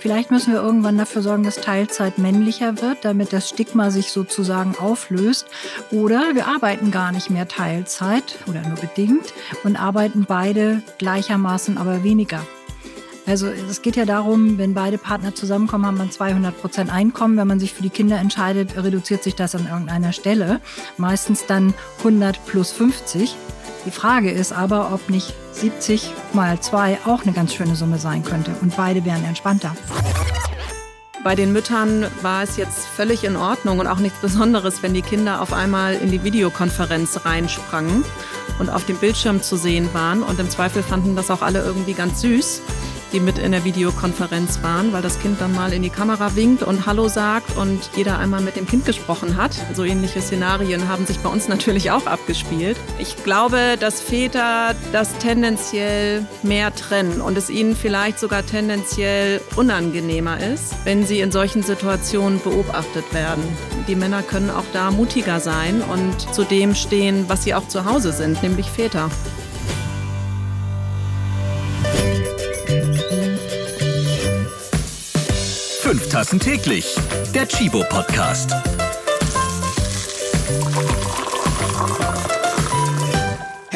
Vielleicht müssen wir irgendwann dafür sorgen, dass Teilzeit männlicher wird, damit das Stigma sich sozusagen auflöst. Oder wir arbeiten gar nicht mehr Teilzeit oder nur bedingt und arbeiten beide gleichermaßen, aber weniger. Also es geht ja darum, wenn beide Partner zusammenkommen, haben man 200 Prozent Einkommen. Wenn man sich für die Kinder entscheidet, reduziert sich das an irgendeiner Stelle. Meistens dann 100 plus 50. Die Frage ist aber, ob nicht 70 mal 2 auch eine ganz schöne Summe sein könnte und beide wären entspannter. Bei den Müttern war es jetzt völlig in Ordnung und auch nichts Besonderes, wenn die Kinder auf einmal in die Videokonferenz reinsprangen und auf dem Bildschirm zu sehen waren. Und im Zweifel fanden das auch alle irgendwie ganz süß die mit in der Videokonferenz waren, weil das Kind dann mal in die Kamera winkt und Hallo sagt und jeder einmal mit dem Kind gesprochen hat. So ähnliche Szenarien haben sich bei uns natürlich auch abgespielt. Ich glaube, dass Väter das tendenziell mehr trennen und es ihnen vielleicht sogar tendenziell unangenehmer ist, wenn sie in solchen Situationen beobachtet werden. Die Männer können auch da mutiger sein und zu dem stehen, was sie auch zu Hause sind, nämlich Väter. Fünf Tassen täglich. Der Chibo Podcast.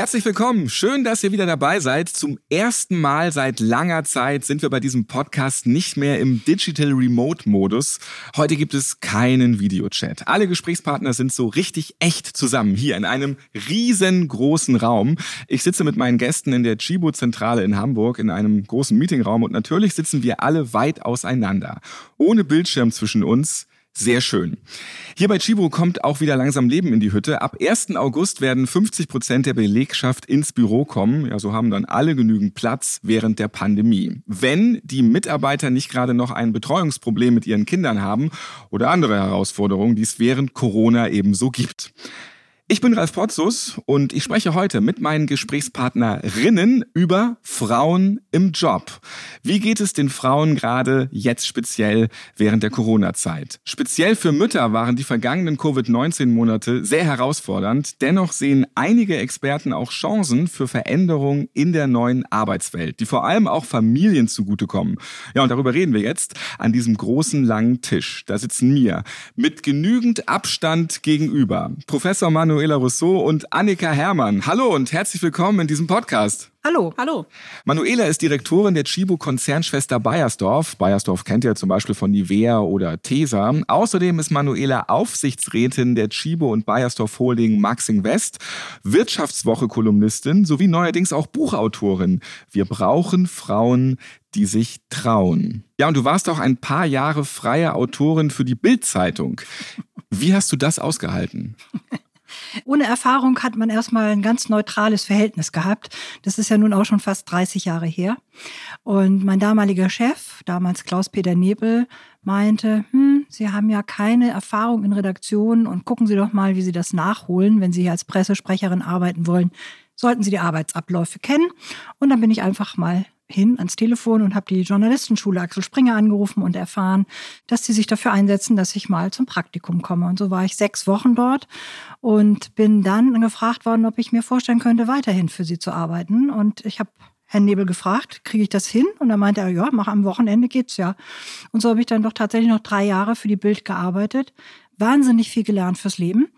Herzlich willkommen. Schön, dass ihr wieder dabei seid. Zum ersten Mal seit langer Zeit sind wir bei diesem Podcast nicht mehr im Digital Remote Modus. Heute gibt es keinen Videochat. Alle Gesprächspartner sind so richtig echt zusammen hier in einem riesengroßen Raum. Ich sitze mit meinen Gästen in der Chibo Zentrale in Hamburg in einem großen Meetingraum und natürlich sitzen wir alle weit auseinander. Ohne Bildschirm zwischen uns sehr schön. Hier bei Chibo kommt auch wieder langsam Leben in die Hütte. Ab 1. August werden 50 Prozent der Belegschaft ins Büro kommen. Ja, so haben dann alle genügend Platz während der Pandemie. Wenn die Mitarbeiter nicht gerade noch ein Betreuungsproblem mit ihren Kindern haben oder andere Herausforderungen, die es während Corona ebenso gibt. Ich bin Ralf Potzus und ich spreche heute mit meinen Gesprächspartnerinnen über Frauen im Job. Wie geht es den Frauen gerade jetzt speziell während der Corona-Zeit? Speziell für Mütter waren die vergangenen Covid-19-Monate sehr herausfordernd. Dennoch sehen einige Experten auch Chancen für Veränderungen in der neuen Arbeitswelt, die vor allem auch Familien zugutekommen. Ja, und darüber reden wir jetzt an diesem großen langen Tisch. Da sitzen mir mit genügend Abstand gegenüber Professor Manu Manuela Rousseau und Annika Herrmann. Hallo und herzlich willkommen in diesem Podcast. Hallo. Hallo. Manuela ist Direktorin der Chibo Konzernschwester Bayersdorf. Bayersdorf kennt ihr zum Beispiel von Nivea oder Tesa. Außerdem ist Manuela Aufsichtsrätin der Chibo und Bayersdorf Holding Maxing West, Wirtschaftswoche-Kolumnistin sowie neuerdings auch Buchautorin. Wir brauchen Frauen, die sich trauen. Ja, und du warst auch ein paar Jahre freie Autorin für die Bild-Zeitung. Wie hast du das ausgehalten? Ohne Erfahrung hat man erstmal ein ganz neutrales Verhältnis gehabt. Das ist ja nun auch schon fast 30 Jahre her. Und mein damaliger Chef, damals Klaus-Peter Nebel, meinte, hm, Sie haben ja keine Erfahrung in Redaktionen und gucken Sie doch mal, wie Sie das nachholen, wenn Sie hier als Pressesprecherin arbeiten wollen. Sollten Sie die Arbeitsabläufe kennen. Und dann bin ich einfach mal hin ans Telefon und habe die Journalistenschule Axel Springer angerufen und erfahren, dass sie sich dafür einsetzen, dass ich mal zum Praktikum komme. Und so war ich sechs Wochen dort und bin dann gefragt worden, ob ich mir vorstellen könnte, weiterhin für sie zu arbeiten. Und ich habe Herrn Nebel gefragt, kriege ich das hin? Und er meinte er, ja, mach am Wochenende geht's ja. Und so habe ich dann doch tatsächlich noch drei Jahre für die Bild gearbeitet wahnsinnig viel gelernt fürs Leben.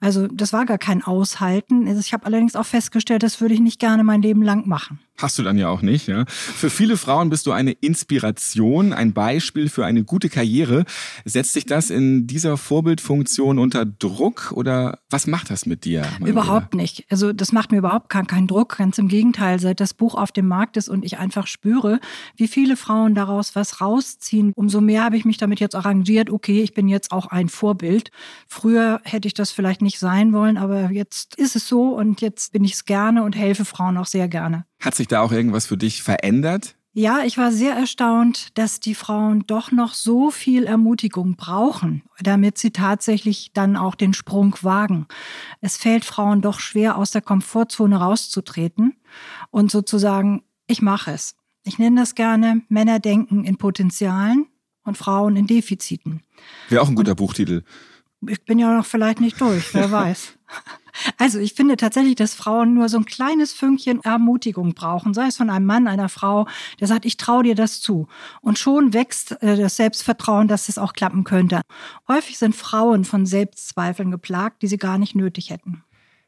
Also das war gar kein Aushalten. Also, ich habe allerdings auch festgestellt, das würde ich nicht gerne mein Leben lang machen. Hast du dann ja auch nicht, ja. Für viele Frauen bist du eine Inspiration, ein Beispiel für eine gute Karriere. Setzt dich das in dieser Vorbildfunktion unter Druck oder was macht das mit dir? Manuela? Überhaupt nicht. Also das macht mir überhaupt keinen, keinen Druck. Ganz im Gegenteil, seit das Buch auf dem Markt ist und ich einfach spüre, wie viele Frauen daraus was rausziehen, umso mehr habe ich mich damit jetzt arrangiert. Okay, ich bin jetzt auch ein Vorbild. Früher hätte ich das vielleicht nicht sein wollen, aber jetzt ist es so und jetzt bin ich es gerne und helfe Frauen auch sehr gerne. Hat sich da auch irgendwas für dich verändert? Ja, ich war sehr erstaunt, dass die Frauen doch noch so viel Ermutigung brauchen, damit sie tatsächlich dann auch den Sprung wagen. Es fällt Frauen doch schwer, aus der Komfortzone rauszutreten und sozusagen, ich mache es. Ich nenne das gerne Männer denken in Potenzialen und Frauen in Defiziten. Wäre auch ein guter und, Buchtitel. Ich bin ja noch vielleicht nicht durch, wer weiß. Also ich finde tatsächlich, dass Frauen nur so ein kleines Fünkchen Ermutigung brauchen, sei es von einem Mann, einer Frau, der sagt, ich traue dir das zu. Und schon wächst äh, das Selbstvertrauen, dass es auch klappen könnte. Häufig sind Frauen von Selbstzweifeln geplagt, die sie gar nicht nötig hätten.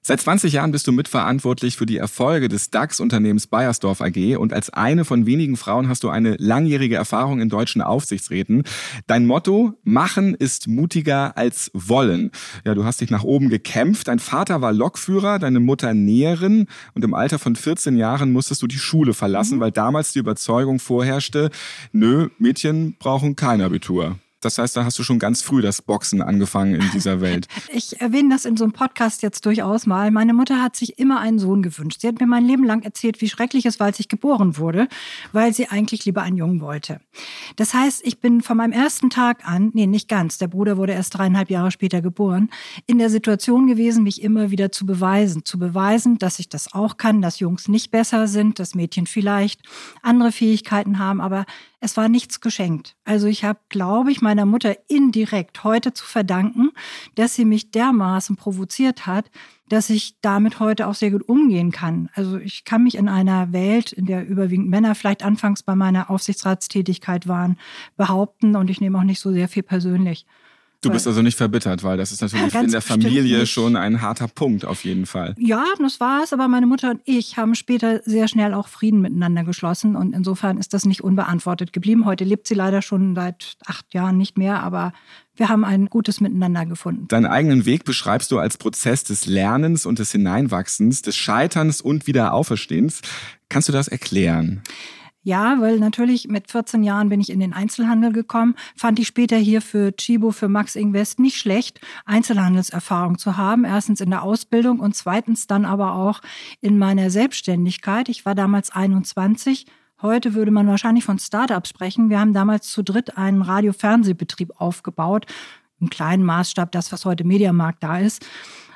Seit 20 Jahren bist du mitverantwortlich für die Erfolge des DAX-Unternehmens Bayersdorf AG und als eine von wenigen Frauen hast du eine langjährige Erfahrung in deutschen Aufsichtsräten. Dein Motto, machen ist mutiger als wollen. Ja, du hast dich nach oben gekämpft. Dein Vater war Lokführer, deine Mutter Näherin und im Alter von 14 Jahren musstest du die Schule verlassen, mhm. weil damals die Überzeugung vorherrschte, nö, Mädchen brauchen kein Abitur. Das heißt, da hast du schon ganz früh das Boxen angefangen in dieser Welt. Ich erwähne das in so einem Podcast jetzt durchaus mal. Meine Mutter hat sich immer einen Sohn gewünscht. Sie hat mir mein Leben lang erzählt, wie schrecklich es war, als ich geboren wurde, weil sie eigentlich lieber einen Jungen wollte. Das heißt, ich bin von meinem ersten Tag an, nee, nicht ganz, der Bruder wurde erst dreieinhalb Jahre später geboren, in der Situation gewesen, mich immer wieder zu beweisen. Zu beweisen, dass ich das auch kann, dass Jungs nicht besser sind, dass Mädchen vielleicht andere Fähigkeiten haben, aber es war nichts geschenkt. Also ich habe, glaube ich, meiner Mutter indirekt heute zu verdanken, dass sie mich dermaßen provoziert hat, dass ich damit heute auch sehr gut umgehen kann. Also ich kann mich in einer Welt, in der überwiegend Männer vielleicht anfangs bei meiner Aufsichtsratstätigkeit waren, behaupten und ich nehme auch nicht so sehr viel persönlich. Du bist also nicht verbittert, weil das ist natürlich Ganz in der Familie schon ein harter Punkt auf jeden Fall. Ja, das war es, aber meine Mutter und ich haben später sehr schnell auch Frieden miteinander geschlossen und insofern ist das nicht unbeantwortet geblieben. Heute lebt sie leider schon seit acht Jahren nicht mehr, aber wir haben ein gutes Miteinander gefunden. Deinen eigenen Weg beschreibst du als Prozess des Lernens und des Hineinwachsens, des Scheiterns und Wiederauferstehens. Kannst du das erklären? Ja, weil natürlich mit 14 Jahren bin ich in den Einzelhandel gekommen, fand ich später hier für Chibo, für Max Invest nicht schlecht, Einzelhandelserfahrung zu haben. Erstens in der Ausbildung und zweitens dann aber auch in meiner Selbstständigkeit. Ich war damals 21. Heute würde man wahrscheinlich von Startups sprechen. Wir haben damals zu dritt einen Radio-Fernsehbetrieb aufgebaut. Im kleinen Maßstab, das, was heute Mediamarkt da ist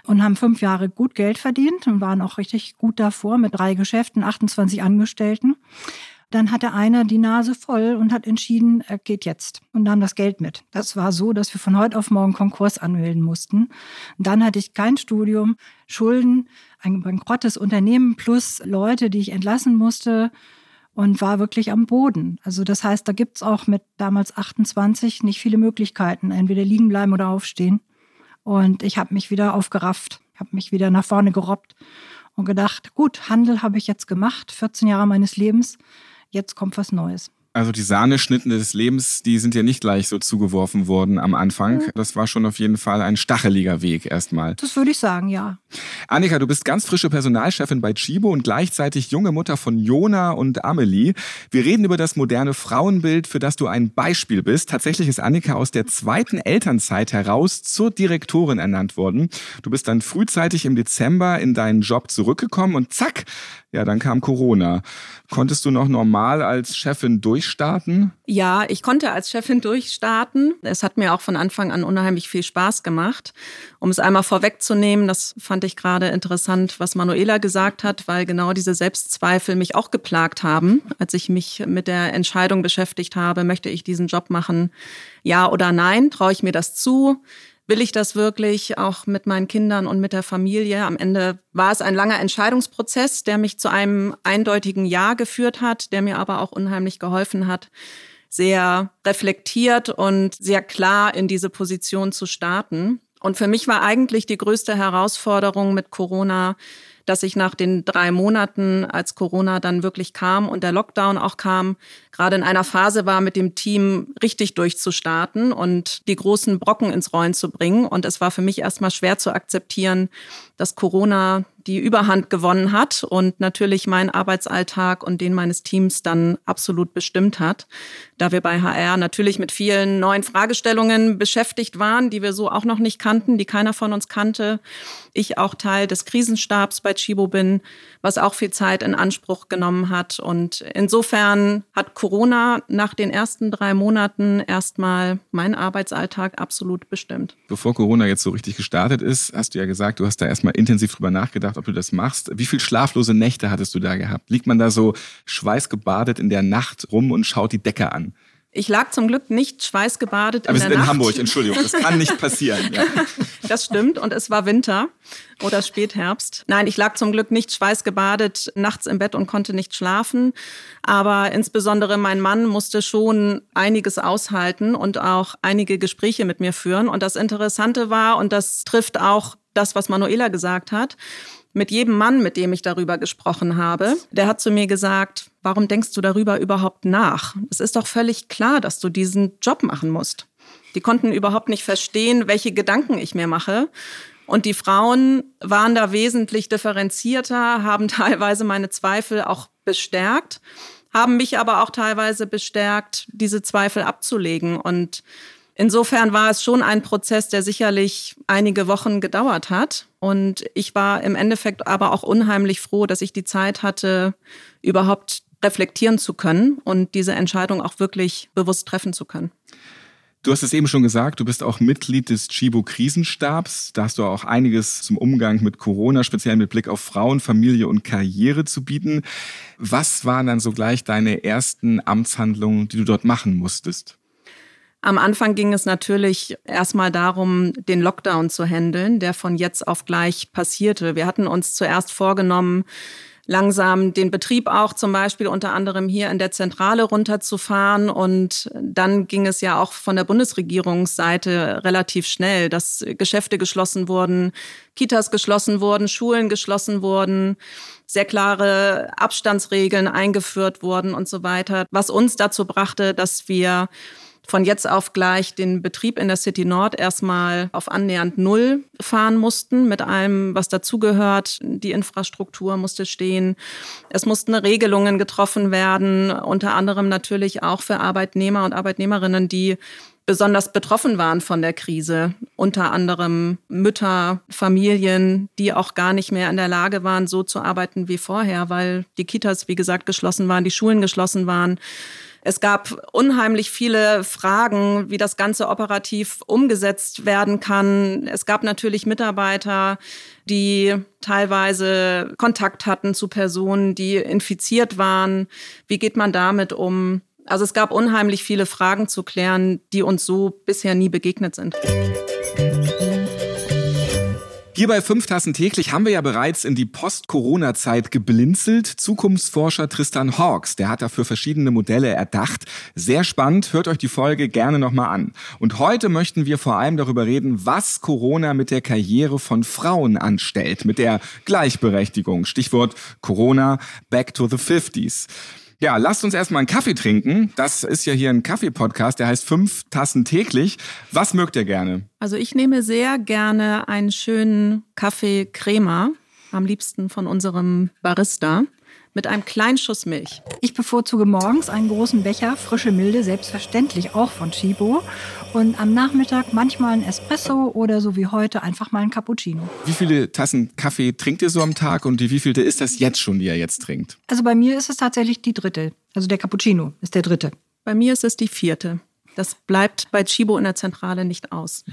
und haben fünf Jahre gut Geld verdient und waren auch richtig gut davor mit drei Geschäften, 28 Angestellten. Dann hatte einer die Nase voll und hat entschieden, er geht jetzt und nahm das Geld mit. Das war so, dass wir von heute auf morgen Konkurs anmelden mussten. Und dann hatte ich kein Studium, Schulden, ein bankrottes Unternehmen plus Leute, die ich entlassen musste und war wirklich am Boden. Also das heißt, da gibt's auch mit damals 28 nicht viele Möglichkeiten, entweder liegen bleiben oder aufstehen. Und ich habe mich wieder aufgerafft, habe mich wieder nach vorne gerobbt und gedacht, gut, Handel habe ich jetzt gemacht, 14 Jahre meines Lebens jetzt kommt was Neues. Also die Sahneschnitten des Lebens, die sind ja nicht gleich so zugeworfen worden am Anfang. Mhm. Das war schon auf jeden Fall ein stacheliger Weg erstmal. Das würde ich sagen, ja. Annika, du bist ganz frische Personalchefin bei Chibo und gleichzeitig junge Mutter von Jona und Amelie. Wir reden über das moderne Frauenbild, für das du ein Beispiel bist. Tatsächlich ist Annika aus der zweiten Elternzeit heraus zur Direktorin ernannt worden. Du bist dann frühzeitig im Dezember in deinen Job zurückgekommen und zack, ja, dann kam Corona. Konntest du noch normal als Chefin durchstarten? Ja, ich konnte als Chefin durchstarten. Es hat mir auch von Anfang an unheimlich viel Spaß gemacht. Um es einmal vorwegzunehmen, das fand ich gerade interessant, was Manuela gesagt hat, weil genau diese Selbstzweifel mich auch geplagt haben, als ich mich mit der Entscheidung beschäftigt habe, möchte ich diesen Job machen, ja oder nein, traue ich mir das zu? Will ich das wirklich auch mit meinen Kindern und mit der Familie? Am Ende war es ein langer Entscheidungsprozess, der mich zu einem eindeutigen Ja geführt hat, der mir aber auch unheimlich geholfen hat, sehr reflektiert und sehr klar in diese Position zu starten. Und für mich war eigentlich die größte Herausforderung mit Corona, dass ich nach den drei Monaten, als Corona dann wirklich kam und der Lockdown auch kam, gerade in einer Phase war, mit dem Team richtig durchzustarten und die großen Brocken ins Rollen zu bringen. Und es war für mich erstmal schwer zu akzeptieren, dass Corona die Überhand gewonnen hat und natürlich meinen Arbeitsalltag und den meines Teams dann absolut bestimmt hat, da wir bei HR natürlich mit vielen neuen Fragestellungen beschäftigt waren, die wir so auch noch nicht kannten, die keiner von uns kannte. Ich auch Teil des Krisenstabs bei Chibo bin, was auch viel Zeit in Anspruch genommen hat. Und insofern hat Corona nach den ersten drei Monaten erstmal meinen Arbeitsalltag absolut bestimmt. Bevor Corona jetzt so richtig gestartet ist, hast du ja gesagt, du hast da erstmal intensiv drüber nachgedacht, ob du das machst. Wie viel schlaflose Nächte hattest du da gehabt? Liegt man da so schweißgebadet in der Nacht rum und schaut die Decke an? Ich lag zum Glück nicht schweißgebadet Aber in wir der sind in Nacht. Hamburg, Entschuldigung, das kann nicht passieren. Ja. Das stimmt und es war Winter oder Spätherbst. Nein, ich lag zum Glück nicht schweißgebadet nachts im Bett und konnte nicht schlafen. Aber insbesondere mein Mann musste schon einiges aushalten und auch einige Gespräche mit mir führen. Und das Interessante war, und das trifft auch das, was Manuela gesagt hat, mit jedem Mann, mit dem ich darüber gesprochen habe, der hat zu mir gesagt, warum denkst du darüber überhaupt nach? Es ist doch völlig klar, dass du diesen Job machen musst. Die konnten überhaupt nicht verstehen, welche Gedanken ich mir mache. Und die Frauen waren da wesentlich differenzierter, haben teilweise meine Zweifel auch bestärkt, haben mich aber auch teilweise bestärkt, diese Zweifel abzulegen. Und insofern war es schon ein Prozess, der sicherlich einige Wochen gedauert hat. Und ich war im Endeffekt aber auch unheimlich froh, dass ich die Zeit hatte, überhaupt reflektieren zu können und diese Entscheidung auch wirklich bewusst treffen zu können. Du hast es eben schon gesagt, du bist auch Mitglied des Chibo Krisenstabs. Da hast du auch einiges zum Umgang mit Corona, speziell mit Blick auf Frauen, Familie und Karriere zu bieten. Was waren dann so gleich deine ersten Amtshandlungen, die du dort machen musstest? Am Anfang ging es natürlich erstmal darum, den Lockdown zu handeln, der von jetzt auf gleich passierte. Wir hatten uns zuerst vorgenommen, langsam den Betrieb auch zum Beispiel unter anderem hier in der Zentrale runterzufahren. Und dann ging es ja auch von der Bundesregierungsseite relativ schnell, dass Geschäfte geschlossen wurden, Kitas geschlossen wurden, Schulen geschlossen wurden, sehr klare Abstandsregeln eingeführt wurden und so weiter, was uns dazu brachte, dass wir von jetzt auf gleich den Betrieb in der City Nord erstmal auf annähernd Null fahren mussten, mit allem, was dazugehört. Die Infrastruktur musste stehen. Es mussten Regelungen getroffen werden, unter anderem natürlich auch für Arbeitnehmer und Arbeitnehmerinnen, die besonders betroffen waren von der Krise. Unter anderem Mütter, Familien, die auch gar nicht mehr in der Lage waren, so zu arbeiten wie vorher, weil die Kitas, wie gesagt, geschlossen waren, die Schulen geschlossen waren. Es gab unheimlich viele Fragen, wie das Ganze operativ umgesetzt werden kann. Es gab natürlich Mitarbeiter, die teilweise Kontakt hatten zu Personen, die infiziert waren. Wie geht man damit um? Also es gab unheimlich viele Fragen zu klären, die uns so bisher nie begegnet sind. Hier bei fünf Tassen täglich haben wir ja bereits in die Post-Corona-Zeit geblinzelt. Zukunftsforscher Tristan Hawks, der hat dafür verschiedene Modelle erdacht. Sehr spannend, hört euch die Folge gerne nochmal an. Und heute möchten wir vor allem darüber reden, was Corona mit der Karriere von Frauen anstellt, mit der Gleichberechtigung. Stichwort Corona, back to the 50s. Ja, lasst uns erstmal einen Kaffee trinken. Das ist ja hier ein Kaffee-Podcast, der heißt fünf Tassen täglich. Was mögt ihr gerne? Also ich nehme sehr gerne einen schönen Kaffee Crema, am liebsten von unserem Barista mit einem kleinen Schuss Milch. Ich bevorzuge morgens einen großen Becher frische Milde, selbstverständlich auch von Chibo. Und am Nachmittag manchmal ein Espresso oder so wie heute einfach mal ein Cappuccino. Wie viele Tassen Kaffee trinkt ihr so am Tag und wie vielte ist das jetzt schon, die ihr jetzt trinkt? Also bei mir ist es tatsächlich die dritte. Also der Cappuccino ist der dritte. Bei mir ist es die vierte. Das bleibt bei Chibo in der Zentrale nicht aus.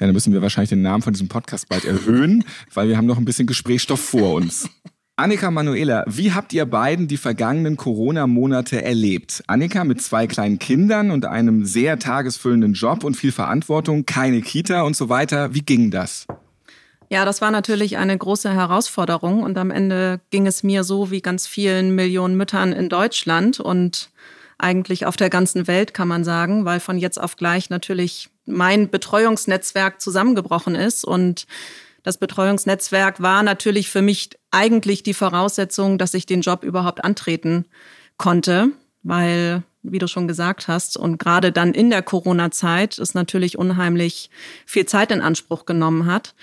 Ja, dann müssen wir wahrscheinlich den Namen von diesem Podcast bald erhöhen, weil wir haben noch ein bisschen Gesprächsstoff vor uns. Annika Manuela, wie habt ihr beiden die vergangenen Corona-Monate erlebt? Annika mit zwei kleinen Kindern und einem sehr tagesfüllenden Job und viel Verantwortung, keine Kita und so weiter. Wie ging das? Ja, das war natürlich eine große Herausforderung und am Ende ging es mir so wie ganz vielen Millionen Müttern in Deutschland und eigentlich auf der ganzen Welt, kann man sagen, weil von jetzt auf gleich natürlich mein Betreuungsnetzwerk zusammengebrochen ist und das Betreuungsnetzwerk war natürlich für mich eigentlich die Voraussetzung, dass ich den Job überhaupt antreten konnte, weil, wie du schon gesagt hast, und gerade dann in der Corona-Zeit es natürlich unheimlich viel Zeit in Anspruch genommen hat.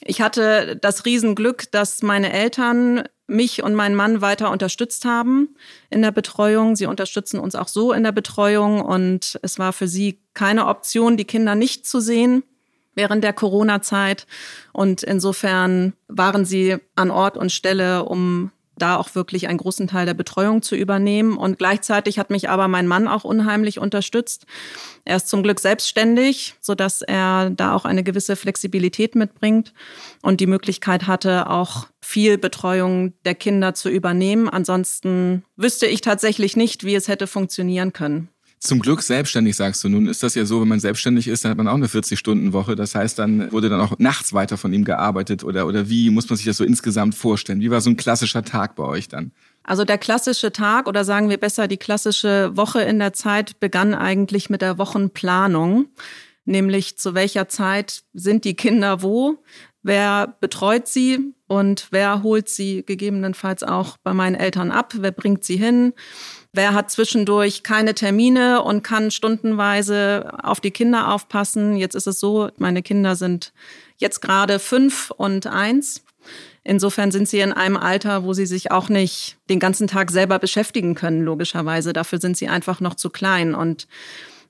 Ich hatte das Riesenglück, dass meine Eltern mich und meinen Mann weiter unterstützt haben in der Betreuung. Sie unterstützen uns auch so in der Betreuung und es war für sie keine Option, die Kinder nicht zu sehen während der Corona-Zeit. Und insofern waren sie an Ort und Stelle, um da auch wirklich einen großen Teil der Betreuung zu übernehmen. Und gleichzeitig hat mich aber mein Mann auch unheimlich unterstützt. Er ist zum Glück selbstständig, so dass er da auch eine gewisse Flexibilität mitbringt und die Möglichkeit hatte, auch viel Betreuung der Kinder zu übernehmen. Ansonsten wüsste ich tatsächlich nicht, wie es hätte funktionieren können. Zum Glück selbstständig, sagst du. Nun ist das ja so, wenn man selbstständig ist, dann hat man auch eine 40-Stunden-Woche. Das heißt, dann wurde dann auch nachts weiter von ihm gearbeitet oder, oder wie muss man sich das so insgesamt vorstellen? Wie war so ein klassischer Tag bei euch dann? Also der klassische Tag oder sagen wir besser die klassische Woche in der Zeit begann eigentlich mit der Wochenplanung, nämlich zu welcher Zeit sind die Kinder wo, wer betreut sie und wer holt sie gegebenenfalls auch bei meinen Eltern ab, wer bringt sie hin Wer hat zwischendurch keine Termine und kann stundenweise auf die Kinder aufpassen? Jetzt ist es so, meine Kinder sind jetzt gerade fünf und eins. Insofern sind sie in einem Alter, wo sie sich auch nicht den ganzen Tag selber beschäftigen können, logischerweise. Dafür sind sie einfach noch zu klein. Und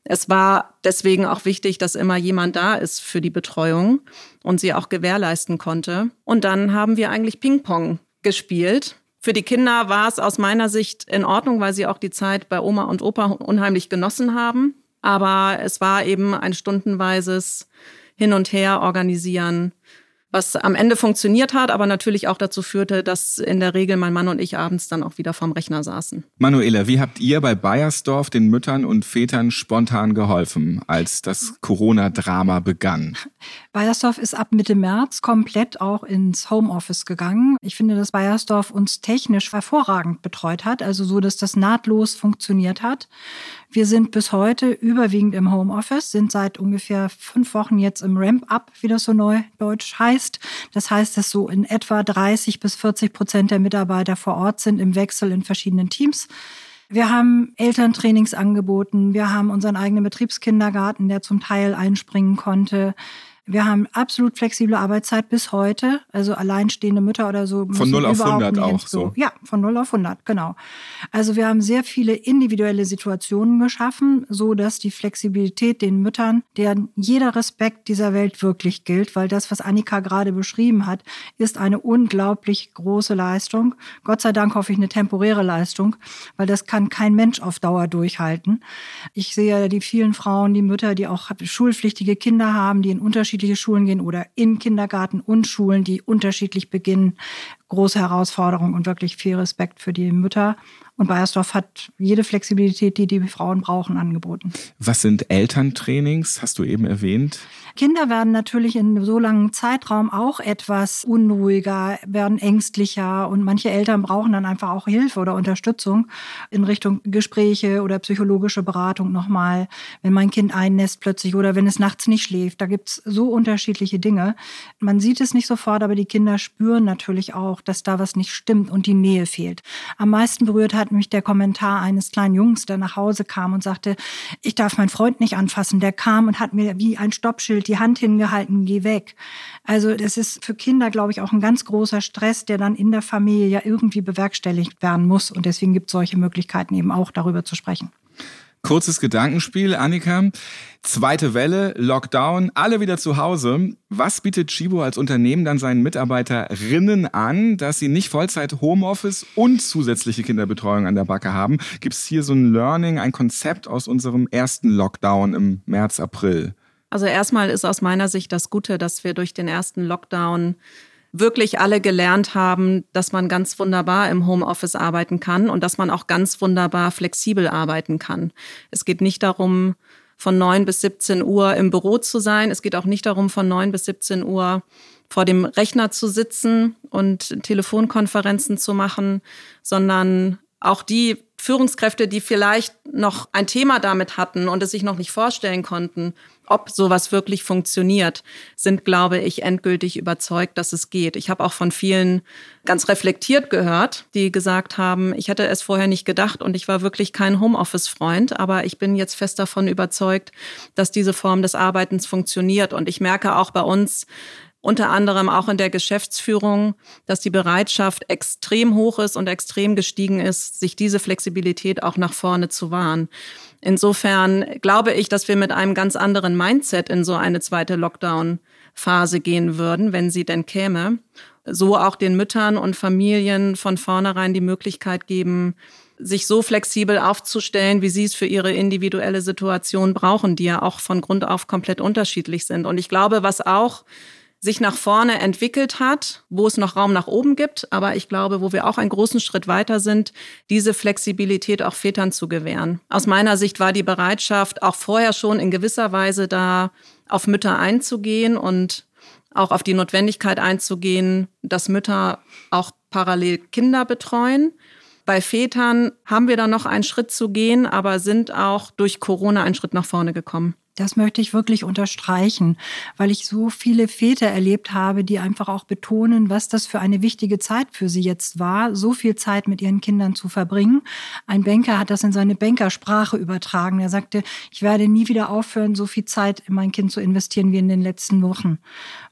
es war deswegen auch wichtig, dass immer jemand da ist für die Betreuung und sie auch gewährleisten konnte. Und dann haben wir eigentlich Ping-Pong gespielt für die Kinder war es aus meiner Sicht in Ordnung, weil sie auch die Zeit bei Oma und Opa unheimlich genossen haben. Aber es war eben ein stundenweises Hin und Her organisieren was am Ende funktioniert hat, aber natürlich auch dazu führte, dass in der Regel mein Mann und ich abends dann auch wieder vorm Rechner saßen. Manuela, wie habt ihr bei Bayersdorf den Müttern und Vätern spontan geholfen, als das Corona-Drama begann? Bayersdorf ist ab Mitte März komplett auch ins Homeoffice gegangen. Ich finde, dass Bayersdorf uns technisch hervorragend betreut hat, also so, dass das nahtlos funktioniert hat. Wir sind bis heute überwiegend im Homeoffice, sind seit ungefähr fünf Wochen jetzt im Ramp-up, wie das so neudeutsch heißt. Das heißt, dass so in etwa 30 bis 40 Prozent der Mitarbeiter vor Ort sind im Wechsel in verschiedenen Teams. Wir haben Elterntrainings angeboten. Wir haben unseren eigenen Betriebskindergarten, der zum Teil einspringen konnte. Wir haben absolut flexible Arbeitszeit bis heute. Also alleinstehende Mütter oder so. Von 0 auf 100 auch so. Ja, von 0 auf 100, genau. Also wir haben sehr viele individuelle Situationen geschaffen, so dass die Flexibilität den Müttern, deren jeder Respekt dieser Welt wirklich gilt, weil das, was Annika gerade beschrieben hat, ist eine unglaublich große Leistung. Gott sei Dank hoffe ich eine temporäre Leistung, weil das kann kein Mensch auf Dauer durchhalten. Ich sehe die vielen Frauen, die Mütter, die auch schulpflichtige Kinder haben, die in Unterschied unterschiedliche Schulen gehen oder in Kindergarten und Schulen, die unterschiedlich beginnen. Große Herausforderung und wirklich viel Respekt für die Mütter. Und Bayersdorf hat jede Flexibilität, die die Frauen brauchen, angeboten. Was sind Elterntrainings? Hast du eben erwähnt. Kinder werden natürlich in so langem Zeitraum auch etwas unruhiger, werden ängstlicher und manche Eltern brauchen dann einfach auch Hilfe oder Unterstützung in Richtung Gespräche oder psychologische Beratung nochmal, wenn mein Kind einnässt plötzlich oder wenn es nachts nicht schläft. Da gibt's so unterschiedliche Dinge. Man sieht es nicht sofort, aber die Kinder spüren natürlich auch, dass da was nicht stimmt und die Nähe fehlt. Am meisten berührt hat mich der Kommentar eines kleinen Jungs, der nach Hause kam und sagte, ich darf meinen Freund nicht anfassen. Der kam und hat mir wie ein Stoppschild die Hand hingehalten, geh weg. Also das ist für Kinder, glaube ich, auch ein ganz großer Stress, der dann in der Familie ja irgendwie bewerkstelligt werden muss. Und deswegen gibt es solche Möglichkeiten eben auch darüber zu sprechen. Kurzes Gedankenspiel, Annika. Zweite Welle, Lockdown, alle wieder zu Hause. Was bietet Chibo als Unternehmen dann seinen Mitarbeiterinnen an, dass sie nicht Vollzeit Homeoffice und zusätzliche Kinderbetreuung an der Backe haben? Gibt es hier so ein Learning, ein Konzept aus unserem ersten Lockdown im März, April? Also erstmal ist aus meiner Sicht das Gute, dass wir durch den ersten Lockdown wirklich alle gelernt haben, dass man ganz wunderbar im Homeoffice arbeiten kann und dass man auch ganz wunderbar flexibel arbeiten kann. Es geht nicht darum, von 9 bis 17 Uhr im Büro zu sein. Es geht auch nicht darum, von 9 bis 17 Uhr vor dem Rechner zu sitzen und Telefonkonferenzen zu machen, sondern auch die Führungskräfte, die vielleicht noch ein Thema damit hatten und es sich noch nicht vorstellen konnten, ob sowas wirklich funktioniert, sind, glaube ich, endgültig überzeugt, dass es geht. Ich habe auch von vielen ganz reflektiert gehört, die gesagt haben, ich hätte es vorher nicht gedacht und ich war wirklich kein Homeoffice-Freund, aber ich bin jetzt fest davon überzeugt, dass diese Form des Arbeitens funktioniert. Und ich merke auch bei uns, unter anderem auch in der Geschäftsführung, dass die Bereitschaft extrem hoch ist und extrem gestiegen ist, sich diese Flexibilität auch nach vorne zu wahren. Insofern glaube ich, dass wir mit einem ganz anderen Mindset in so eine zweite Lockdown-Phase gehen würden, wenn sie denn käme. So auch den Müttern und Familien von vornherein die Möglichkeit geben, sich so flexibel aufzustellen, wie sie es für ihre individuelle Situation brauchen, die ja auch von Grund auf komplett unterschiedlich sind. Und ich glaube, was auch sich nach vorne entwickelt hat, wo es noch Raum nach oben gibt. Aber ich glaube, wo wir auch einen großen Schritt weiter sind, diese Flexibilität auch Vätern zu gewähren. Aus meiner Sicht war die Bereitschaft auch vorher schon in gewisser Weise da, auf Mütter einzugehen und auch auf die Notwendigkeit einzugehen, dass Mütter auch parallel Kinder betreuen. Bei Vätern haben wir da noch einen Schritt zu gehen, aber sind auch durch Corona einen Schritt nach vorne gekommen. Das möchte ich wirklich unterstreichen, weil ich so viele Väter erlebt habe, die einfach auch betonen, was das für eine wichtige Zeit für sie jetzt war, so viel Zeit mit ihren Kindern zu verbringen. Ein Banker hat das in seine Bankersprache übertragen. Er sagte, ich werde nie wieder aufhören, so viel Zeit in mein Kind zu investieren wie in den letzten Wochen,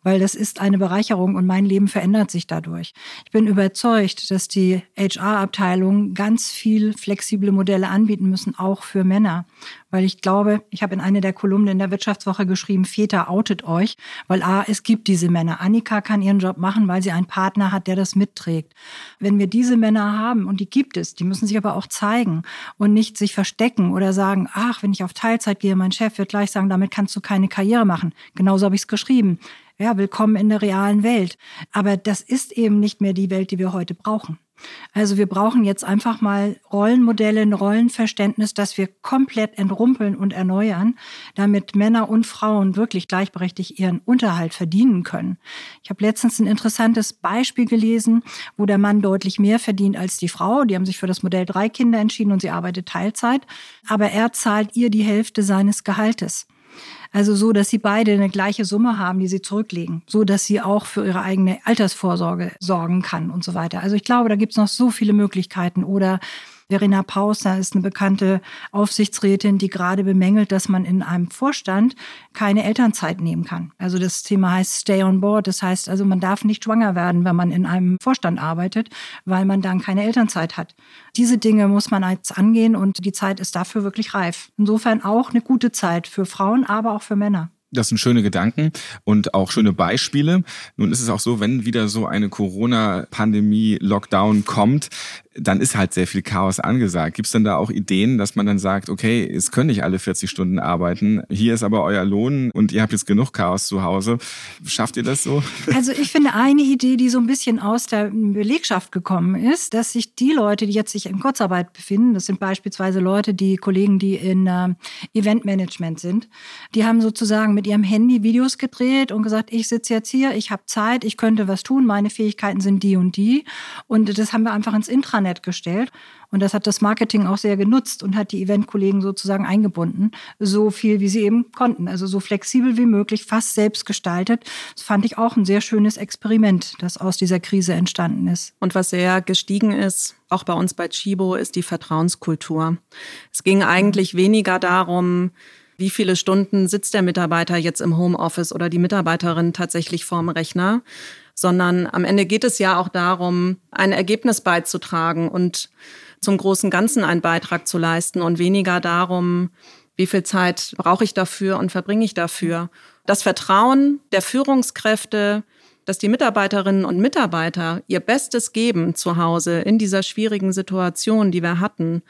weil das ist eine Bereicherung und mein Leben verändert sich dadurch. Ich bin überzeugt, dass die HR-Abteilung ganz viel flexible Modelle anbieten müssen, auch für Männer weil ich glaube, ich habe in einer der Kolumnen in der Wirtschaftswoche geschrieben, Väter outet euch, weil A, es gibt diese Männer. Annika kann ihren Job machen, weil sie einen Partner hat, der das mitträgt. Wenn wir diese Männer haben, und die gibt es, die müssen sich aber auch zeigen und nicht sich verstecken oder sagen, ach, wenn ich auf Teilzeit gehe, mein Chef wird gleich sagen, damit kannst du keine Karriere machen. Genauso habe ich es geschrieben. Ja, willkommen in der realen Welt. Aber das ist eben nicht mehr die Welt, die wir heute brauchen. Also wir brauchen jetzt einfach mal Rollenmodelle, ein Rollenverständnis, das wir komplett entrumpeln und erneuern, damit Männer und Frauen wirklich gleichberechtigt ihren Unterhalt verdienen können. Ich habe letztens ein interessantes Beispiel gelesen, wo der Mann deutlich mehr verdient als die Frau. Die haben sich für das Modell drei Kinder entschieden und sie arbeitet Teilzeit, aber er zahlt ihr die Hälfte seines Gehaltes. Also so, dass sie beide eine gleiche Summe haben, die sie zurücklegen, so dass sie auch für ihre eigene Altersvorsorge sorgen kann und so weiter. Also ich glaube, da gibt es noch so viele Möglichkeiten. Oder Verena Pauster ist eine bekannte Aufsichtsrätin, die gerade bemängelt, dass man in einem Vorstand keine Elternzeit nehmen kann. Also das Thema heißt Stay on Board. Das heißt also, man darf nicht schwanger werden, wenn man in einem Vorstand arbeitet, weil man dann keine Elternzeit hat. Diese Dinge muss man jetzt angehen und die Zeit ist dafür wirklich reif. Insofern auch eine gute Zeit für Frauen, aber auch für Männer. Das sind schöne Gedanken und auch schöne Beispiele. Nun ist es auch so, wenn wieder so eine Corona-Pandemie, Lockdown kommt, dann ist halt sehr viel Chaos angesagt. Gibt es denn da auch Ideen, dass man dann sagt, okay, es können nicht alle 40 Stunden arbeiten, hier ist aber euer Lohn und ihr habt jetzt genug Chaos zu Hause. Schafft ihr das so? Also ich finde eine Idee, die so ein bisschen aus der Belegschaft gekommen ist, dass sich die Leute, die jetzt sich in Kurzarbeit befinden, das sind beispielsweise Leute, die Kollegen, die in äh, Eventmanagement sind, die haben sozusagen mit ihrem Handy Videos gedreht und gesagt, ich sitze jetzt hier, ich habe Zeit, ich könnte was tun, meine Fähigkeiten sind die und die. Und das haben wir einfach ins Intranet Intranet gestellt. Und das hat das Marketing auch sehr genutzt und hat die Eventkollegen sozusagen eingebunden, so viel wie sie eben konnten. Also so flexibel wie möglich, fast selbst gestaltet. Das fand ich auch ein sehr schönes Experiment, das aus dieser Krise entstanden ist. Und was sehr gestiegen ist, auch bei uns bei Chibo, ist die Vertrauenskultur. Es ging eigentlich weniger darum, wie viele Stunden sitzt der Mitarbeiter jetzt im Homeoffice oder die Mitarbeiterin tatsächlich vorm Rechner, sondern am Ende geht es ja auch darum, ein Ergebnis beizutragen und zum großen Ganzen einen Beitrag zu leisten und weniger darum, wie viel Zeit brauche ich dafür und verbringe ich dafür. Das Vertrauen der Führungskräfte, dass die Mitarbeiterinnen und Mitarbeiter ihr Bestes geben zu Hause in dieser schwierigen Situation, die wir hatten,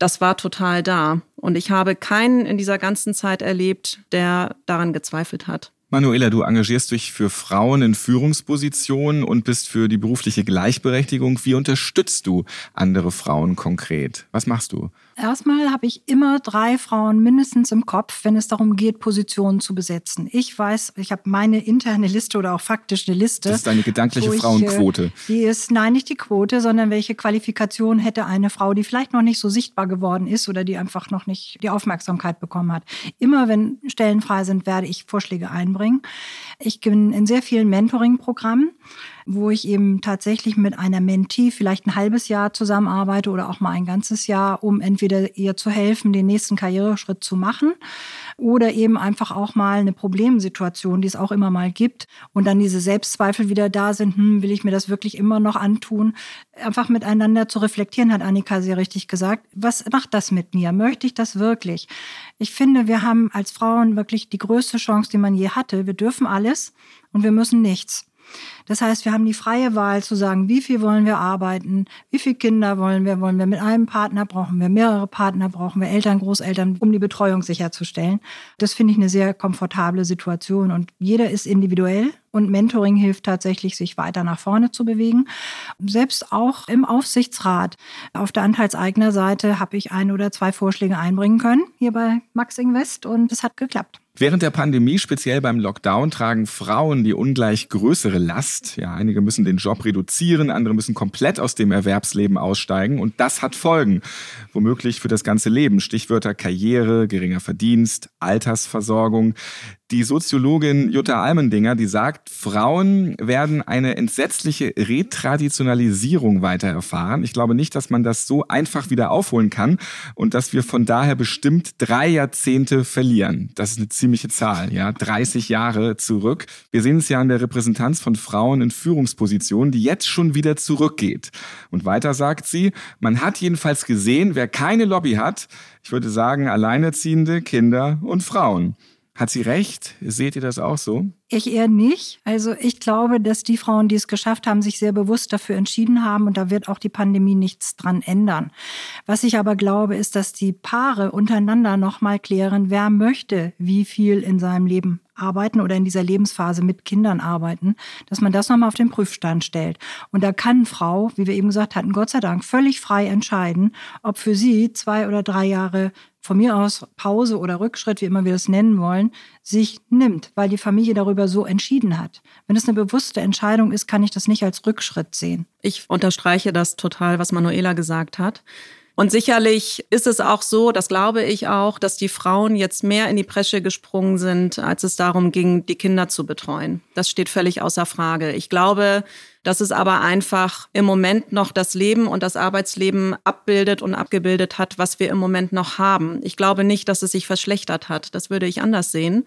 das war total da. Und ich habe keinen in dieser ganzen Zeit erlebt, der daran gezweifelt hat. Manuela, du engagierst dich für Frauen in Führungspositionen und bist für die berufliche Gleichberechtigung. Wie unterstützt du andere Frauen konkret? Was machst du? Erstmal habe ich immer drei Frauen mindestens im Kopf, wenn es darum geht, Positionen zu besetzen. Ich weiß, ich habe meine interne Liste oder auch faktisch eine Liste. Das ist eine gedankliche ich, Frauenquote. Äh, die ist, nein, nicht die Quote, sondern welche Qualifikation hätte eine Frau, die vielleicht noch nicht so sichtbar geworden ist oder die einfach noch nicht die Aufmerksamkeit bekommen hat. Immer wenn Stellen frei sind, werde ich Vorschläge einbringen. Ich bin in sehr vielen Mentoring-Programmen wo ich eben tatsächlich mit einer Mentee vielleicht ein halbes Jahr zusammenarbeite oder auch mal ein ganzes Jahr, um entweder ihr zu helfen, den nächsten Karriereschritt zu machen oder eben einfach auch mal eine Problemsituation, die es auch immer mal gibt und dann diese Selbstzweifel wieder da sind, hm, will ich mir das wirklich immer noch antun? Einfach miteinander zu reflektieren, hat Annika sehr richtig gesagt. Was macht das mit mir? Möchte ich das wirklich? Ich finde, wir haben als Frauen wirklich die größte Chance, die man je hatte. Wir dürfen alles und wir müssen nichts. Das heißt, wir haben die freie Wahl zu sagen, wie viel wollen wir arbeiten, wie viele Kinder wollen wir, wollen wir mit einem Partner, brauchen wir mehrere Partner, brauchen wir Eltern, Großeltern, um die Betreuung sicherzustellen. Das finde ich eine sehr komfortable Situation und jeder ist individuell und Mentoring hilft tatsächlich, sich weiter nach vorne zu bewegen. Selbst auch im Aufsichtsrat auf der Anteilseignerseite habe ich ein oder zwei Vorschläge einbringen können hier bei Max Invest und es hat geklappt. Während der Pandemie, speziell beim Lockdown, tragen Frauen die ungleich größere Last. Ja, einige müssen den Job reduzieren, andere müssen komplett aus dem Erwerbsleben aussteigen. Und das hat Folgen. Womöglich für das ganze Leben. Stichwörter Karriere, geringer Verdienst, Altersversorgung. Die Soziologin Jutta Almendinger, die sagt, Frauen werden eine entsetzliche Retraditionalisierung weiter erfahren. Ich glaube nicht, dass man das so einfach wieder aufholen kann und dass wir von daher bestimmt drei Jahrzehnte verlieren. Das ist eine ziemliche Zahl, ja, 30 Jahre zurück. Wir sehen es ja an der Repräsentanz von Frauen in Führungspositionen, die jetzt schon wieder zurückgeht. Und weiter sagt sie, man hat jedenfalls gesehen, wer keine Lobby hat, ich würde sagen, Alleinerziehende, Kinder und Frauen. Hat sie recht? Seht ihr das auch so? Ich eher nicht. Also ich glaube, dass die Frauen, die es geschafft haben, sich sehr bewusst dafür entschieden haben und da wird auch die Pandemie nichts dran ändern. Was ich aber glaube, ist, dass die Paare untereinander nochmal klären, wer möchte wie viel in seinem Leben arbeiten oder in dieser Lebensphase mit Kindern arbeiten, dass man das nochmal auf den Prüfstand stellt. Und da kann Frau, wie wir eben gesagt hatten, Gott sei Dank völlig frei entscheiden, ob für sie zwei oder drei Jahre von mir aus Pause oder Rückschritt, wie immer wir das nennen wollen, sich nimmt, weil die Familie darüber so entschieden hat. Wenn es eine bewusste Entscheidung ist, kann ich das nicht als Rückschritt sehen. Ich unterstreiche das total, was Manuela gesagt hat. Und sicherlich ist es auch so, das glaube ich auch, dass die Frauen jetzt mehr in die Presche gesprungen sind, als es darum ging, die Kinder zu betreuen. Das steht völlig außer Frage. Ich glaube, dass es aber einfach im Moment noch das Leben und das Arbeitsleben abbildet und abgebildet hat, was wir im Moment noch haben. Ich glaube nicht, dass es sich verschlechtert hat. Das würde ich anders sehen.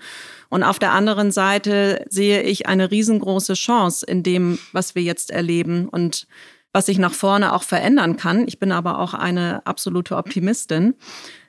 Und auf der anderen Seite sehe ich eine riesengroße Chance in dem, was wir jetzt erleben. Und was sich nach vorne auch verändern kann. Ich bin aber auch eine absolute Optimistin,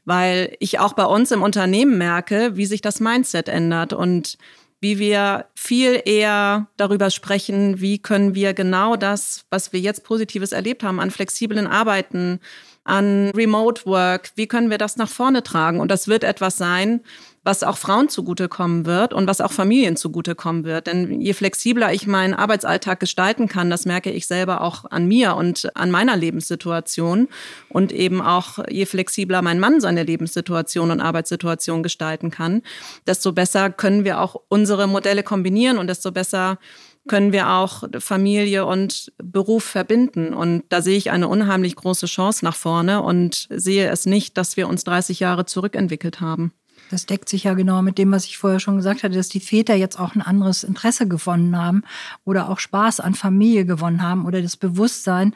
weil ich auch bei uns im Unternehmen merke, wie sich das Mindset ändert und wie wir viel eher darüber sprechen, wie können wir genau das, was wir jetzt Positives erlebt haben, an flexiblen Arbeiten, an Remote Work, wie können wir das nach vorne tragen? Und das wird etwas sein, was auch Frauen zugutekommen wird und was auch Familien zugutekommen wird. Denn je flexibler ich meinen Arbeitsalltag gestalten kann, das merke ich selber auch an mir und an meiner Lebenssituation und eben auch je flexibler mein Mann seine Lebenssituation und Arbeitssituation gestalten kann, desto besser können wir auch unsere Modelle kombinieren und desto besser können wir auch Familie und Beruf verbinden. Und da sehe ich eine unheimlich große Chance nach vorne und sehe es nicht, dass wir uns 30 Jahre zurückentwickelt haben. Das deckt sich ja genau mit dem, was ich vorher schon gesagt hatte, dass die Väter jetzt auch ein anderes Interesse gewonnen haben oder auch Spaß an Familie gewonnen haben oder das Bewusstsein,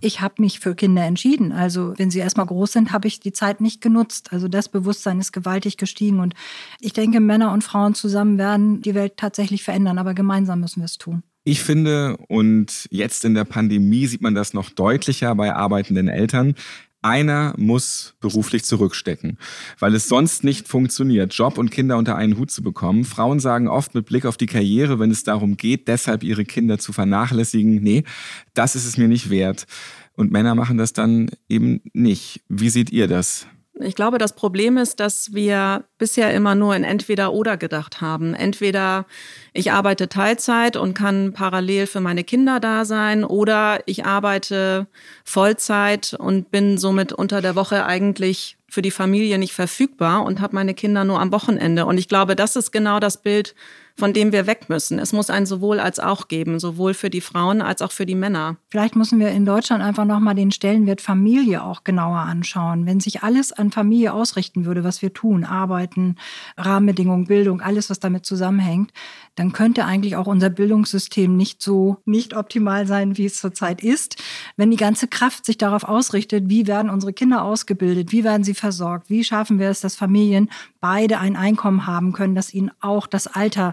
ich habe mich für Kinder entschieden. Also wenn sie erstmal groß sind, habe ich die Zeit nicht genutzt. Also das Bewusstsein ist gewaltig gestiegen. Und ich denke, Männer und Frauen zusammen werden die Welt tatsächlich verändern, aber gemeinsam müssen wir es tun. Ich finde, und jetzt in der Pandemie sieht man das noch deutlicher bei arbeitenden Eltern, einer muss beruflich zurückstecken, weil es sonst nicht funktioniert, Job und Kinder unter einen Hut zu bekommen. Frauen sagen oft mit Blick auf die Karriere, wenn es darum geht, deshalb ihre Kinder zu vernachlässigen, nee, das ist es mir nicht wert. Und Männer machen das dann eben nicht. Wie seht ihr das? Ich glaube, das Problem ist, dass wir bisher immer nur in entweder oder gedacht haben. Entweder ich arbeite Teilzeit und kann parallel für meine Kinder da sein oder ich arbeite Vollzeit und bin somit unter der Woche eigentlich für die Familie nicht verfügbar und habe meine Kinder nur am Wochenende. Und ich glaube, das ist genau das Bild, von dem wir weg müssen. Es muss ein sowohl als auch geben, sowohl für die Frauen als auch für die Männer. Vielleicht müssen wir in Deutschland einfach nochmal den Stellenwert Familie auch genauer anschauen. Wenn sich alles an Familie ausrichten würde, was wir tun, arbeiten, Rahmenbedingungen, Bildung, alles, was damit zusammenhängt, dann könnte eigentlich auch unser Bildungssystem nicht so nicht optimal sein, wie es zurzeit ist. Wenn die ganze Kraft sich darauf ausrichtet, wie werden unsere Kinder ausgebildet, wie werden sie versorgt, wie schaffen wir es, dass Familien beide ein Einkommen haben können, dass ihnen auch das Alter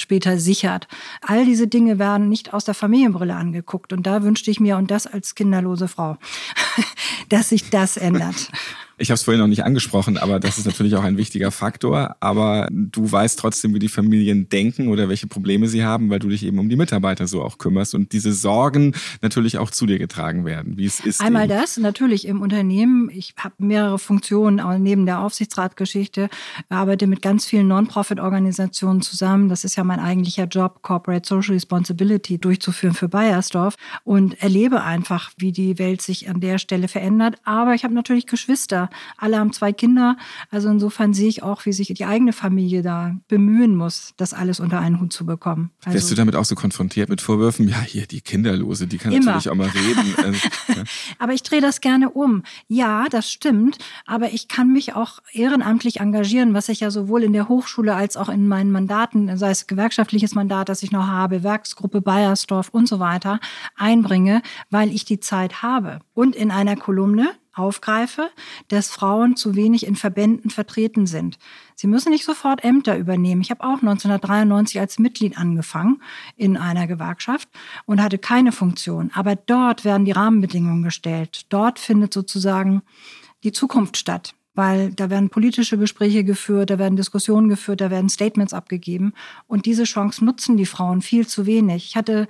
später sichert. All diese Dinge werden nicht aus der Familienbrille angeguckt. Und da wünschte ich mir, und das als kinderlose Frau, dass sich das ändert. Ich habe es vorhin noch nicht angesprochen, aber das ist natürlich auch ein wichtiger Faktor. Aber du weißt trotzdem, wie die Familien denken oder welche Probleme sie haben, weil du dich eben um die Mitarbeiter so auch kümmerst und diese Sorgen natürlich auch zu dir getragen werden, wie es ist. Einmal eben. das, natürlich im Unternehmen. Ich habe mehrere Funktionen neben der Aufsichtsratgeschichte, arbeite mit ganz vielen Non-Profit-Organisationen zusammen. Das ist ja mein eigentlicher Job, Corporate Social Responsibility durchzuführen für Bayersdorf und erlebe einfach, wie die Welt sich an der Stelle verändert. Aber ich habe natürlich Geschwister alle haben zwei Kinder. Also insofern sehe ich auch, wie sich die eigene Familie da bemühen muss, das alles unter einen Hut zu bekommen. Also Wirst du damit auch so konfrontiert mit Vorwürfen? Ja, hier die Kinderlose, die kann immer. natürlich auch mal reden. Also, aber ich drehe das gerne um. Ja, das stimmt. Aber ich kann mich auch ehrenamtlich engagieren, was ich ja sowohl in der Hochschule als auch in meinen Mandaten, sei es gewerkschaftliches Mandat, das ich noch habe, Werksgruppe Bayersdorf und so weiter, einbringe, weil ich die Zeit habe. Und in einer Kolumne, aufgreife, dass Frauen zu wenig in Verbänden vertreten sind. Sie müssen nicht sofort Ämter übernehmen. Ich habe auch 1993 als Mitglied angefangen in einer Gewerkschaft und hatte keine Funktion. Aber dort werden die Rahmenbedingungen gestellt. Dort findet sozusagen die Zukunft statt weil da werden politische Gespräche geführt, da werden Diskussionen geführt, da werden Statements abgegeben. Und diese Chance nutzen die Frauen viel zu wenig. Ich hatte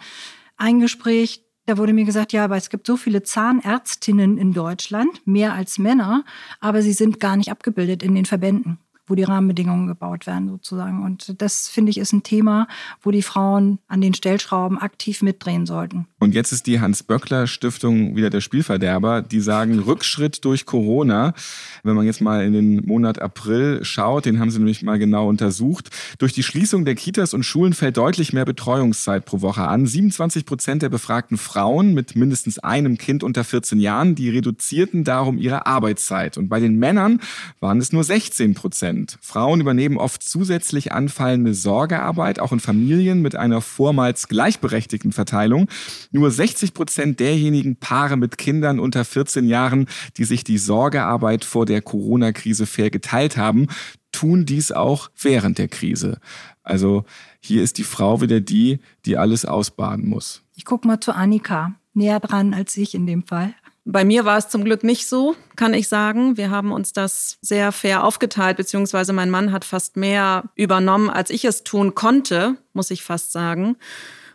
ein Gespräch, da wurde mir gesagt, ja, aber es gibt so viele Zahnärztinnen in Deutschland, mehr als Männer, aber sie sind gar nicht abgebildet in den Verbänden wo die Rahmenbedingungen gebaut werden sozusagen. Und das finde ich ist ein Thema, wo die Frauen an den Stellschrauben aktiv mitdrehen sollten. Und jetzt ist die Hans-Böckler-Stiftung wieder der Spielverderber. Die sagen Rückschritt durch Corona. Wenn man jetzt mal in den Monat April schaut, den haben sie nämlich mal genau untersucht. Durch die Schließung der Kitas und Schulen fällt deutlich mehr Betreuungszeit pro Woche an. 27 Prozent der befragten Frauen mit mindestens einem Kind unter 14 Jahren, die reduzierten darum ihre Arbeitszeit. Und bei den Männern waren es nur 16 Prozent. Prozent. Frauen übernehmen oft zusätzlich anfallende Sorgearbeit, auch in Familien mit einer vormals gleichberechtigten Verteilung. Nur 60 Prozent derjenigen Paare mit Kindern unter 14 Jahren, die sich die Sorgearbeit vor der Corona-Krise fair geteilt haben, tun dies auch während der Krise. Also hier ist die Frau wieder die, die alles ausbaden muss. Ich gucke mal zu Annika, näher dran als ich in dem Fall. Bei mir war es zum Glück nicht so, kann ich sagen. Wir haben uns das sehr fair aufgeteilt, beziehungsweise mein Mann hat fast mehr übernommen, als ich es tun konnte, muss ich fast sagen.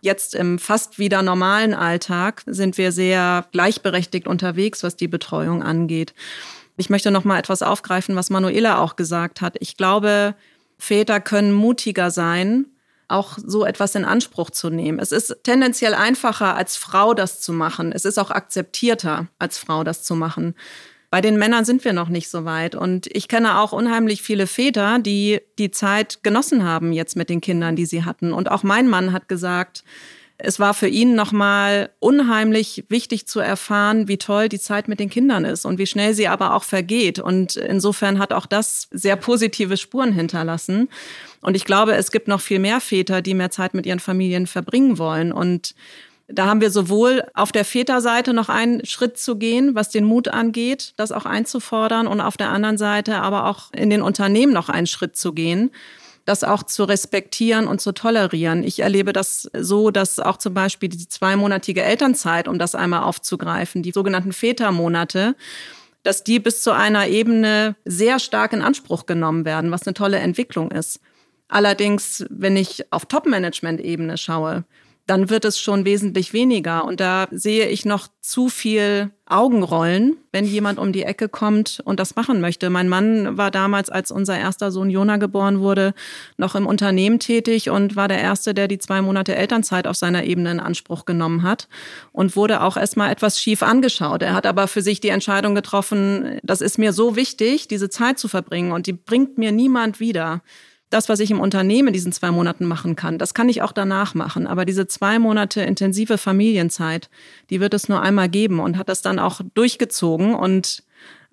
Jetzt im fast wieder normalen Alltag sind wir sehr gleichberechtigt unterwegs, was die Betreuung angeht. Ich möchte noch mal etwas aufgreifen, was Manuela auch gesagt hat. Ich glaube, Väter können mutiger sein, auch so etwas in Anspruch zu nehmen. Es ist tendenziell einfacher, als Frau das zu machen. Es ist auch akzeptierter, als Frau das zu machen. Bei den Männern sind wir noch nicht so weit. Und ich kenne auch unheimlich viele Väter, die die Zeit genossen haben jetzt mit den Kindern, die sie hatten. Und auch mein Mann hat gesagt, es war für ihn nochmal unheimlich wichtig zu erfahren, wie toll die Zeit mit den Kindern ist und wie schnell sie aber auch vergeht. Und insofern hat auch das sehr positive Spuren hinterlassen. Und ich glaube, es gibt noch viel mehr Väter, die mehr Zeit mit ihren Familien verbringen wollen. Und da haben wir sowohl auf der Väterseite noch einen Schritt zu gehen, was den Mut angeht, das auch einzufordern und auf der anderen Seite aber auch in den Unternehmen noch einen Schritt zu gehen das auch zu respektieren und zu tolerieren. Ich erlebe das so, dass auch zum Beispiel die zweimonatige Elternzeit, um das einmal aufzugreifen, die sogenannten Vätermonate, dass die bis zu einer Ebene sehr stark in Anspruch genommen werden, was eine tolle Entwicklung ist. Allerdings, wenn ich auf Top-Management-Ebene schaue, dann wird es schon wesentlich weniger. Und da sehe ich noch zu viel Augenrollen, wenn jemand um die Ecke kommt und das machen möchte. Mein Mann war damals, als unser erster Sohn Jona geboren wurde, noch im Unternehmen tätig und war der Erste, der die zwei Monate Elternzeit auf seiner Ebene in Anspruch genommen hat und wurde auch erstmal etwas schief angeschaut. Er hat aber für sich die Entscheidung getroffen, das ist mir so wichtig, diese Zeit zu verbringen und die bringt mir niemand wieder das, was ich im Unternehmen in diesen zwei Monaten machen kann, das kann ich auch danach machen. Aber diese zwei Monate intensive Familienzeit, die wird es nur einmal geben und hat das dann auch durchgezogen und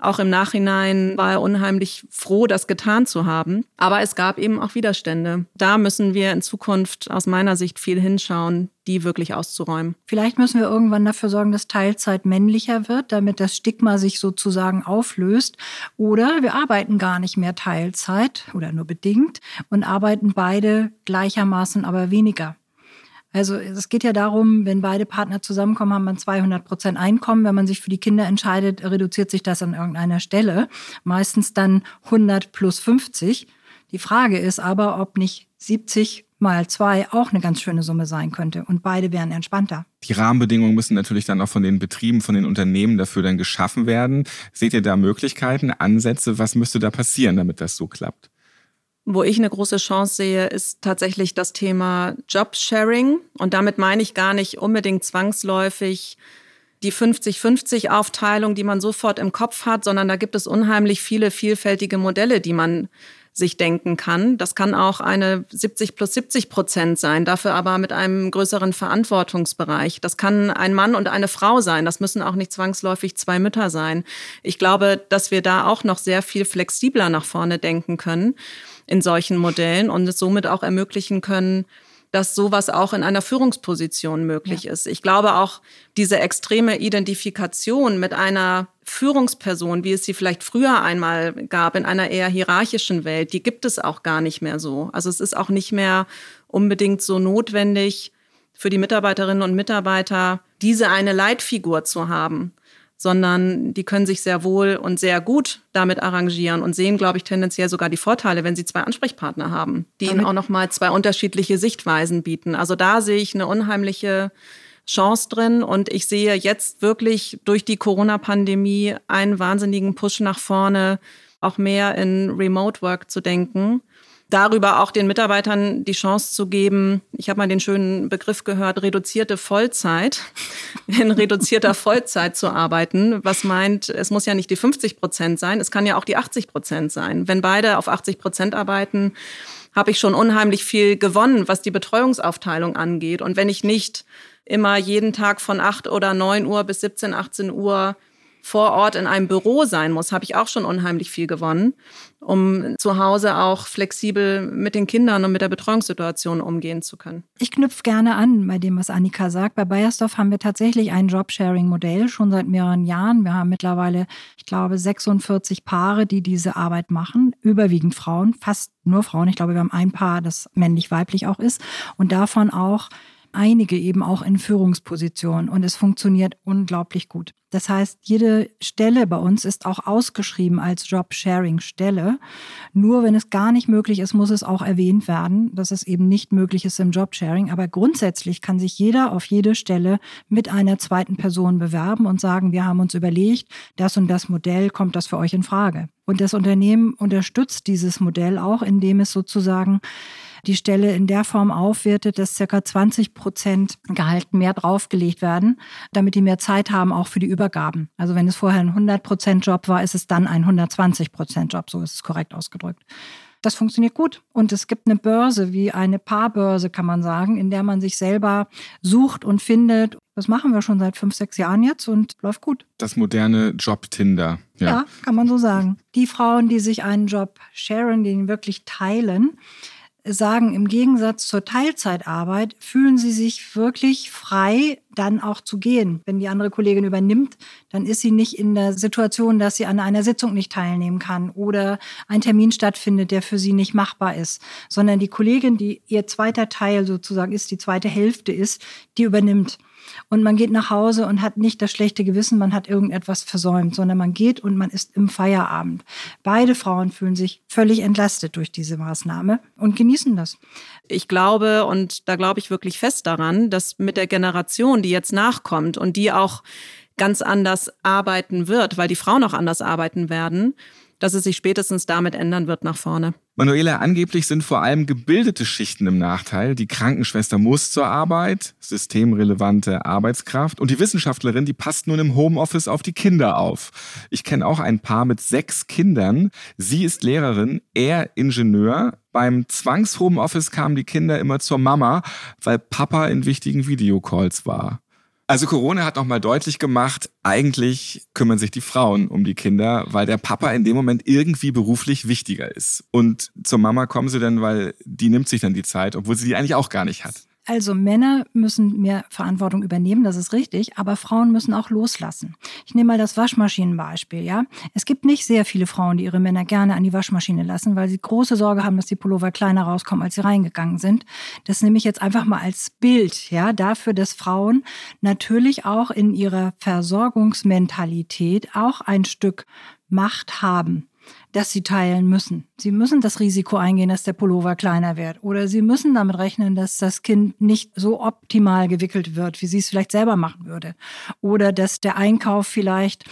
Auch im Nachhinein war er unheimlich froh, das getan zu haben. Aber es gab eben auch Widerstände. Da müssen wir in Zukunft aus meiner Sicht viel hinschauen, die wirklich auszuräumen. Vielleicht müssen wir irgendwann dafür sorgen, dass Teilzeit männlicher wird, damit das Stigma sich sozusagen auflöst. Oder wir arbeiten gar nicht mehr Teilzeit oder nur bedingt und arbeiten beide gleichermaßen, aber weniger. Also es geht ja darum, wenn beide Partner zusammenkommen, haben man 200 Prozent Einkommen. Wenn man sich für die Kinder entscheidet, reduziert sich das an irgendeiner Stelle. Meistens dann 100 plus 50. Die Frage ist aber, ob nicht 70 mal zwei auch eine ganz schöne Summe sein könnte und beide wären entspannter. Die Rahmenbedingungen müssen natürlich dann auch von den Betrieben, von den Unternehmen dafür dann geschaffen werden. Seht ihr da Möglichkeiten, Ansätze? Was müsste da passieren, damit das so klappt? Wo ich eine große Chance sehe, ist tatsächlich das Thema Jobsharing. Und damit meine ich gar nicht unbedingt zwangsläufig die 50-50-Aufteilung, die man sofort im Kopf hat, sondern da gibt es unheimlich viele vielfältige Modelle, die man sich denken kann. Das kann auch eine 70 plus 70 Prozent sein, dafür aber mit einem größeren Verantwortungsbereich. Das kann ein Mann und eine Frau sein. Das müssen auch nicht zwangsläufig zwei Mütter sein. Ich glaube, dass wir da auch noch sehr viel flexibler nach vorne denken können in solchen Modellen und es somit auch ermöglichen können, dass sowas auch in einer Führungsposition möglich ja. ist. Ich glaube auch, diese extreme Identifikation mit einer Führungsperson, wie es sie vielleicht früher einmal gab in einer eher hierarchischen Welt, die gibt es auch gar nicht mehr so. Also es ist auch nicht mehr unbedingt so notwendig für die Mitarbeiterinnen und Mitarbeiter, diese eine Leitfigur zu haben sondern die können sich sehr wohl und sehr gut damit arrangieren und sehen, glaube ich, tendenziell sogar die Vorteile, wenn sie zwei Ansprechpartner haben, die ihnen auch nochmal zwei unterschiedliche Sichtweisen bieten. Also da sehe ich eine unheimliche Chance drin und ich sehe jetzt wirklich durch die Corona-Pandemie einen wahnsinnigen Push nach vorne, auch mehr in Remote Work zu denken darüber auch den Mitarbeitern die Chance zu geben, ich habe mal den schönen Begriff gehört, reduzierte Vollzeit, in reduzierter Vollzeit zu arbeiten, was meint, es muss ja nicht die 50 Prozent sein, es kann ja auch die 80 Prozent sein. Wenn beide auf 80 Prozent arbeiten, habe ich schon unheimlich viel gewonnen, was die Betreuungsaufteilung angeht. Und wenn ich nicht immer jeden Tag von 8 oder 9 Uhr bis 17, 18 Uhr vor Ort in einem Büro sein muss, habe ich auch schon unheimlich viel gewonnen, um zu Hause auch flexibel mit den Kindern und mit der Betreuungssituation umgehen zu können. Ich knüpfe gerne an bei dem, was Annika sagt. Bei Bayersdorf haben wir tatsächlich ein Jobsharing-Modell schon seit mehreren Jahren. Wir haben mittlerweile, ich glaube, 46 Paare, die diese Arbeit machen, überwiegend Frauen, fast nur Frauen. Ich glaube, wir haben ein Paar, das männlich-weiblich auch ist und davon auch einige eben auch in Führungspositionen und es funktioniert unglaublich gut. Das heißt, jede Stelle bei uns ist auch ausgeschrieben als Job-Sharing-Stelle. Nur wenn es gar nicht möglich ist, muss es auch erwähnt werden, dass es eben nicht möglich ist im Job-Sharing. Aber grundsätzlich kann sich jeder auf jede Stelle mit einer zweiten Person bewerben und sagen, wir haben uns überlegt, das und das Modell, kommt das für euch in Frage? Und das Unternehmen unterstützt dieses Modell auch, indem es sozusagen die Stelle in der Form aufwertet, dass circa 20 Prozent Gehalt mehr draufgelegt werden, damit die mehr Zeit haben auch für die Übergaben. Also wenn es vorher ein 100 Prozent Job war, ist es dann ein 120 Prozent Job. So ist es korrekt ausgedrückt. Das funktioniert gut. Und es gibt eine Börse, wie eine Paarbörse, kann man sagen, in der man sich selber sucht und findet. Das machen wir schon seit fünf, sechs Jahren jetzt und läuft gut. Das moderne Job-Tinder. Ja. ja, kann man so sagen. Die Frauen, die sich einen Job sharen, den wirklich teilen, sagen, im Gegensatz zur Teilzeitarbeit fühlen sie sich wirklich frei, dann auch zu gehen. Wenn die andere Kollegin übernimmt, dann ist sie nicht in der Situation, dass sie an einer Sitzung nicht teilnehmen kann oder ein Termin stattfindet, der für sie nicht machbar ist, sondern die Kollegin, die ihr zweiter Teil sozusagen ist, die zweite Hälfte ist, die übernimmt. Und man geht nach Hause und hat nicht das schlechte Gewissen, man hat irgendetwas versäumt, sondern man geht und man ist im Feierabend. Beide Frauen fühlen sich völlig entlastet durch diese Maßnahme und genießen das. Ich glaube, und da glaube ich wirklich fest daran, dass mit der Generation, die jetzt nachkommt und die auch ganz anders arbeiten wird, weil die Frauen auch anders arbeiten werden, dass es sich spätestens damit ändern wird nach vorne. Manuela, angeblich sind vor allem gebildete Schichten im Nachteil. Die Krankenschwester muss zur Arbeit, systemrelevante Arbeitskraft und die Wissenschaftlerin, die passt nun im Homeoffice auf die Kinder auf. Ich kenne auch ein Paar mit sechs Kindern. Sie ist Lehrerin, er Ingenieur. Beim Zwangs-Homeoffice kamen die Kinder immer zur Mama, weil Papa in wichtigen Videocalls war. Also Corona hat nochmal deutlich gemacht, eigentlich kümmern sich die Frauen um die Kinder, weil der Papa in dem Moment irgendwie beruflich wichtiger ist. Und zur Mama kommen sie dann, weil die nimmt sich dann die Zeit, obwohl sie die eigentlich auch gar nicht hat. Also Männer müssen mehr Verantwortung übernehmen, das ist richtig, aber Frauen müssen auch loslassen. Ich nehme mal das Waschmaschinenbeispiel, ja. Es gibt nicht sehr viele Frauen, die ihre Männer gerne an die Waschmaschine lassen, weil sie große Sorge haben, dass die Pullover kleiner rauskommen, als sie reingegangen sind. Das nehme ich jetzt einfach mal als Bild, ja, dafür, dass Frauen natürlich auch in ihrer Versorgungsmentalität auch ein Stück Macht haben dass sie teilen müssen. Sie müssen das Risiko eingehen, dass der Pullover kleiner wird. Oder sie müssen damit rechnen, dass das Kind nicht so optimal gewickelt wird, wie sie es vielleicht selber machen würde. Oder dass der Einkauf vielleicht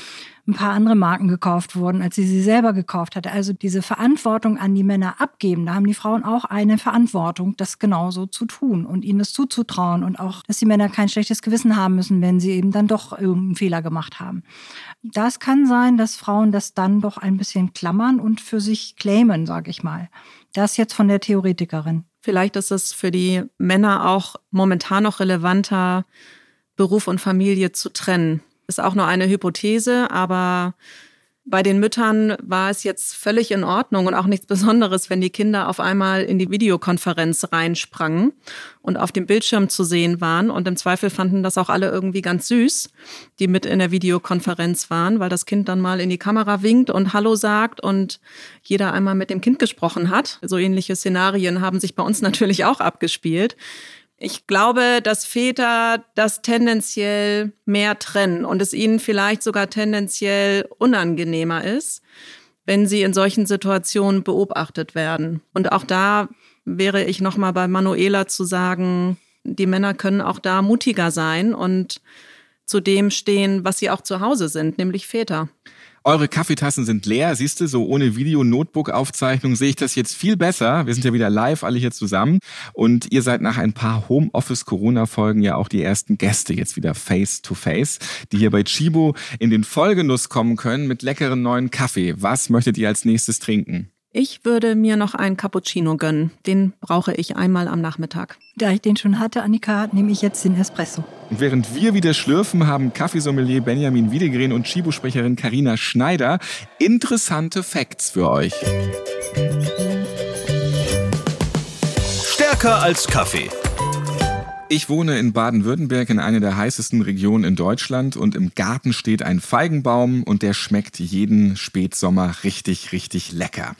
ein paar andere Marken gekauft wurden, als sie sie selber gekauft hatte. Also diese Verantwortung an die Männer abgeben, da haben die Frauen auch eine Verantwortung, das genauso zu tun und ihnen das zuzutrauen und auch, dass die Männer kein schlechtes Gewissen haben müssen, wenn sie eben dann doch irgendeinen Fehler gemacht haben. Das kann sein, dass Frauen das dann doch ein bisschen klammern und für sich claimen, sage ich mal. Das jetzt von der Theoretikerin. Vielleicht ist es für die Männer auch momentan noch relevanter, Beruf und Familie zu trennen. Ist auch nur eine Hypothese, aber bei den Müttern war es jetzt völlig in Ordnung und auch nichts Besonderes, wenn die Kinder auf einmal in die Videokonferenz reinsprangen und auf dem Bildschirm zu sehen waren. Und im Zweifel fanden das auch alle irgendwie ganz süß, die mit in der Videokonferenz waren, weil das Kind dann mal in die Kamera winkt und Hallo sagt und jeder einmal mit dem Kind gesprochen hat. So ähnliche Szenarien haben sich bei uns natürlich auch abgespielt. Ich glaube, dass Väter das tendenziell mehr trennen und es ihnen vielleicht sogar tendenziell unangenehmer ist, wenn sie in solchen Situationen beobachtet werden. Und auch da wäre ich nochmal bei Manuela zu sagen, die Männer können auch da mutiger sein und zu dem stehen, was sie auch zu Hause sind, nämlich Väter. Eure Kaffeetassen sind leer, siehst du, so ohne Video-Notebook-Aufzeichnung sehe ich das jetzt viel besser. Wir sind ja wieder live alle hier zusammen und ihr seid nach ein paar Homeoffice-Corona-Folgen ja auch die ersten Gäste jetzt wieder face-to-face, die hier bei Chibo in den Vollgenuss kommen können mit leckeren neuen Kaffee. Was möchtet ihr als nächstes trinken? Ich würde mir noch einen Cappuccino gönnen. Den brauche ich einmal am Nachmittag. Da ich den schon hatte, Annika, nehme ich jetzt den Espresso. Und während wir wieder schlürfen, haben Kaffeesommelier Benjamin Wiedegren und Chibo-Sprecherin Karina Schneider interessante Facts für euch. Stärker als Kaffee. Ich wohne in Baden-Württemberg in einer der heißesten Regionen in Deutschland und im Garten steht ein Feigenbaum und der schmeckt jeden Spätsommer richtig, richtig lecker.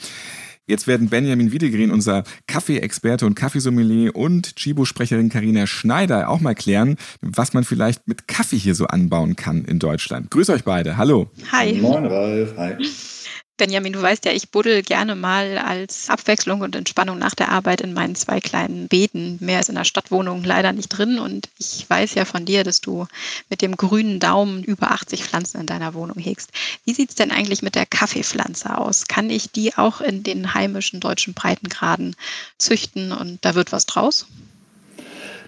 Jetzt werden Benjamin Wiedegren, unser Kaffeeexperte und Kaffeesommelier und Chibo-Sprecherin Karina Schneider auch mal klären, was man vielleicht mit Kaffee hier so anbauen kann in Deutschland. Grüß euch beide. Hallo. Hi. Moin Ralf. Hi. Benjamin, du weißt ja, ich buddel gerne mal als Abwechslung und Entspannung nach der Arbeit in meinen zwei kleinen Beeten. Mehr ist in der Stadtwohnung leider nicht drin. Und ich weiß ja von dir, dass du mit dem grünen Daumen über 80 Pflanzen in deiner Wohnung hegst. Wie sieht es denn eigentlich mit der Kaffeepflanze aus? Kann ich die auch in den heimischen deutschen Breitengraden züchten und da wird was draus?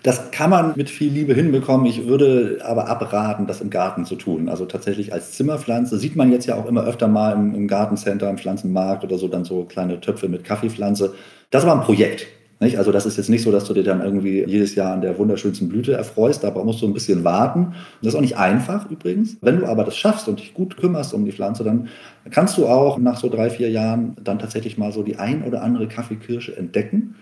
Das kann man mit viel Liebe hinbekommen. Ich würde aber abraten, das im Garten zu tun. Also tatsächlich als Zimmerpflanze sieht man jetzt ja auch immer öfter mal im, im Gartencenter, im Pflanzenmarkt oder so dann so kleine Töpfe mit Kaffeepflanze. Das war ein Projekt. Nicht? Also das ist jetzt nicht so, dass du dir dann irgendwie jedes Jahr an der wunderschönsten Blüte erfreust. Da musst du ein bisschen warten. Das ist auch nicht einfach übrigens. Wenn du aber das schaffst und dich gut kümmerst um die Pflanze, dann kannst du auch nach so drei, vier Jahren dann tatsächlich mal so die ein oder andere Kaffeekirsche entdecken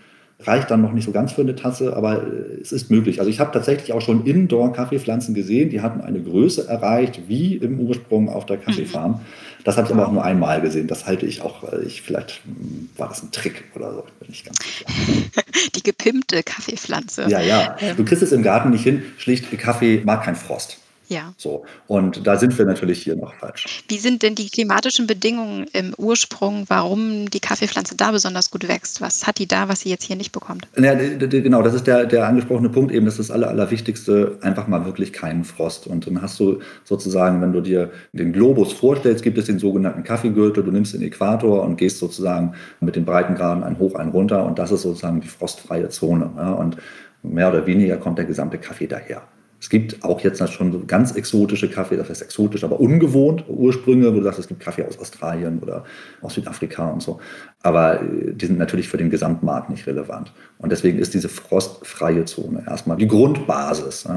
reicht dann noch nicht so ganz für eine Tasse, aber äh, es ist möglich. Also ich habe tatsächlich auch schon Indoor-Kaffeepflanzen gesehen, die hatten eine Größe erreicht, wie im Ursprung auf der Kaffeefarm. Mhm. Das habe ich aber auch nur einmal gesehen. Das halte ich auch, äh, ich, vielleicht hm, war das ein Trick oder so, bin ich ganz sicher. Die gepimpte Kaffeepflanze. Ja, ja. Ähm. Du kriegst es im Garten nicht hin. Schlicht, Kaffee mag keinen Frost. Ja. So. Und da sind wir natürlich hier noch falsch. Wie sind denn die klimatischen Bedingungen im Ursprung, warum die Kaffeepflanze da besonders gut wächst? Was hat die da, was sie jetzt hier nicht bekommt? Ja, genau, das ist der, der angesprochene Punkt eben. Das ist das Aller, Allerwichtigste. Einfach mal wirklich keinen Frost. Und dann hast du sozusagen, wenn du dir den Globus vorstellst, gibt es den sogenannten Kaffeegürtel. Du nimmst den Äquator und gehst sozusagen mit den Breitengraden ein hoch, ein runter. Und das ist sozusagen die frostfreie Zone. Ja? Und mehr oder weniger kommt der gesamte Kaffee daher. Es gibt auch jetzt schon ganz exotische Kaffee, das heißt exotisch, aber ungewohnt Ursprünge, wo du sagst, es gibt Kaffee aus Australien oder aus Südafrika und so. Aber äh, die sind natürlich für den Gesamtmarkt nicht relevant. Und deswegen ist diese frostfreie Zone erstmal die Grundbasis.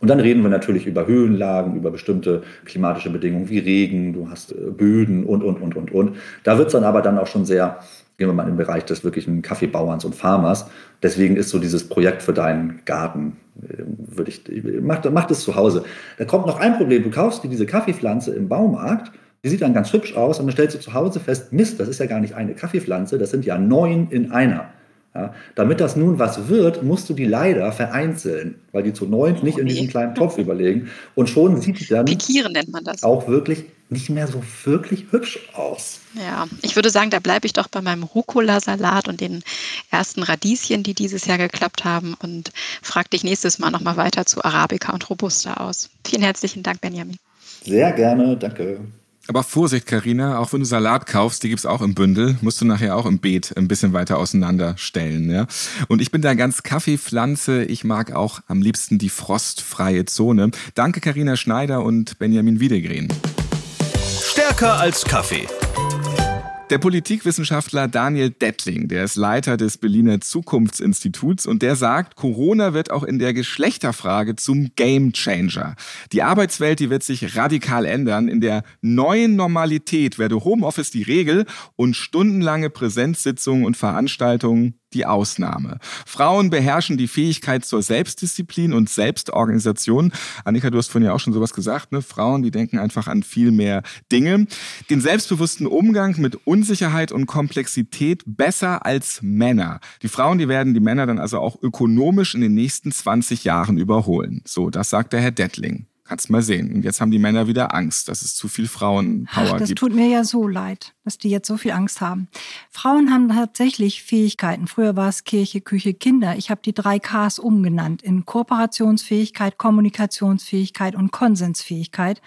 Und dann reden wir natürlich über Höhenlagen, über bestimmte klimatische Bedingungen wie Regen, du hast äh, Böden und, und, und, und, und. Da wird es dann aber dann auch schon sehr gehen wir mal im Bereich des wirklichen Kaffeebauerns und Farmers. Deswegen ist so dieses Projekt für deinen Garten, äh, würde ich, mach, mach das zu Hause. Da kommt noch ein Problem. Du kaufst dir diese Kaffeepflanze im Baumarkt, die sieht dann ganz hübsch aus und dann stellst du zu Hause fest, Mist, das ist ja gar nicht eine Kaffeepflanze, das sind ja neun in einer. Ja, damit das nun was wird, musst du die leider vereinzeln, weil die zu neun nicht in diesem kleinen Topf überlegen. Und schon sieht die dann Pikieren nennt man das. auch wirklich nicht mehr so wirklich hübsch aus. Ja, ich würde sagen, da bleibe ich doch bei meinem Rucola-Salat und den ersten Radieschen, die dieses Jahr geklappt haben und frage dich nächstes Mal nochmal weiter zu Arabica und Robusta aus. Vielen herzlichen Dank, Benjamin. Sehr gerne, danke. Aber Vorsicht, Karina, auch wenn du Salat kaufst, die gibt's auch im Bündel, musst du nachher auch im Beet ein bisschen weiter auseinanderstellen. Ja? Und ich bin da ganz Kaffeepflanze. Ich mag auch am liebsten die frostfreie Zone. Danke, Karina Schneider und Benjamin Wiedegren. Stärker als Kaffee der Politikwissenschaftler Daniel Dettling, der ist Leiter des Berliner Zukunftsinstituts und der sagt, Corona wird auch in der Geschlechterfrage zum Gamechanger. Die Arbeitswelt, die wird sich radikal ändern. In der neuen Normalität werde Homeoffice die Regel und stundenlange Präsenzsitzungen und Veranstaltungen die Ausnahme. Frauen beherrschen die Fähigkeit zur Selbstdisziplin und Selbstorganisation. Annika, du hast vorhin ja auch schon sowas gesagt, ne? Frauen, die denken einfach an viel mehr Dinge. Den selbstbewussten Umgang mit Unsicherheit und Komplexität besser als Männer. Die Frauen, die werden die Männer dann also auch ökonomisch in den nächsten 20 Jahren überholen. So, das sagt der Herr Dettling. Kannst mal sehen. Und jetzt haben die Männer wieder Angst, dass es zu viel Frauenpower gibt. Das tut mir ja so leid, dass die jetzt so viel Angst haben. Frauen haben tatsächlich Fähigkeiten. Früher war es Kirche, Küche, Kinder. Ich habe die drei Ks umgenannt in Kooperationsfähigkeit, Kommunikationsfähigkeit und Konsensfähigkeit,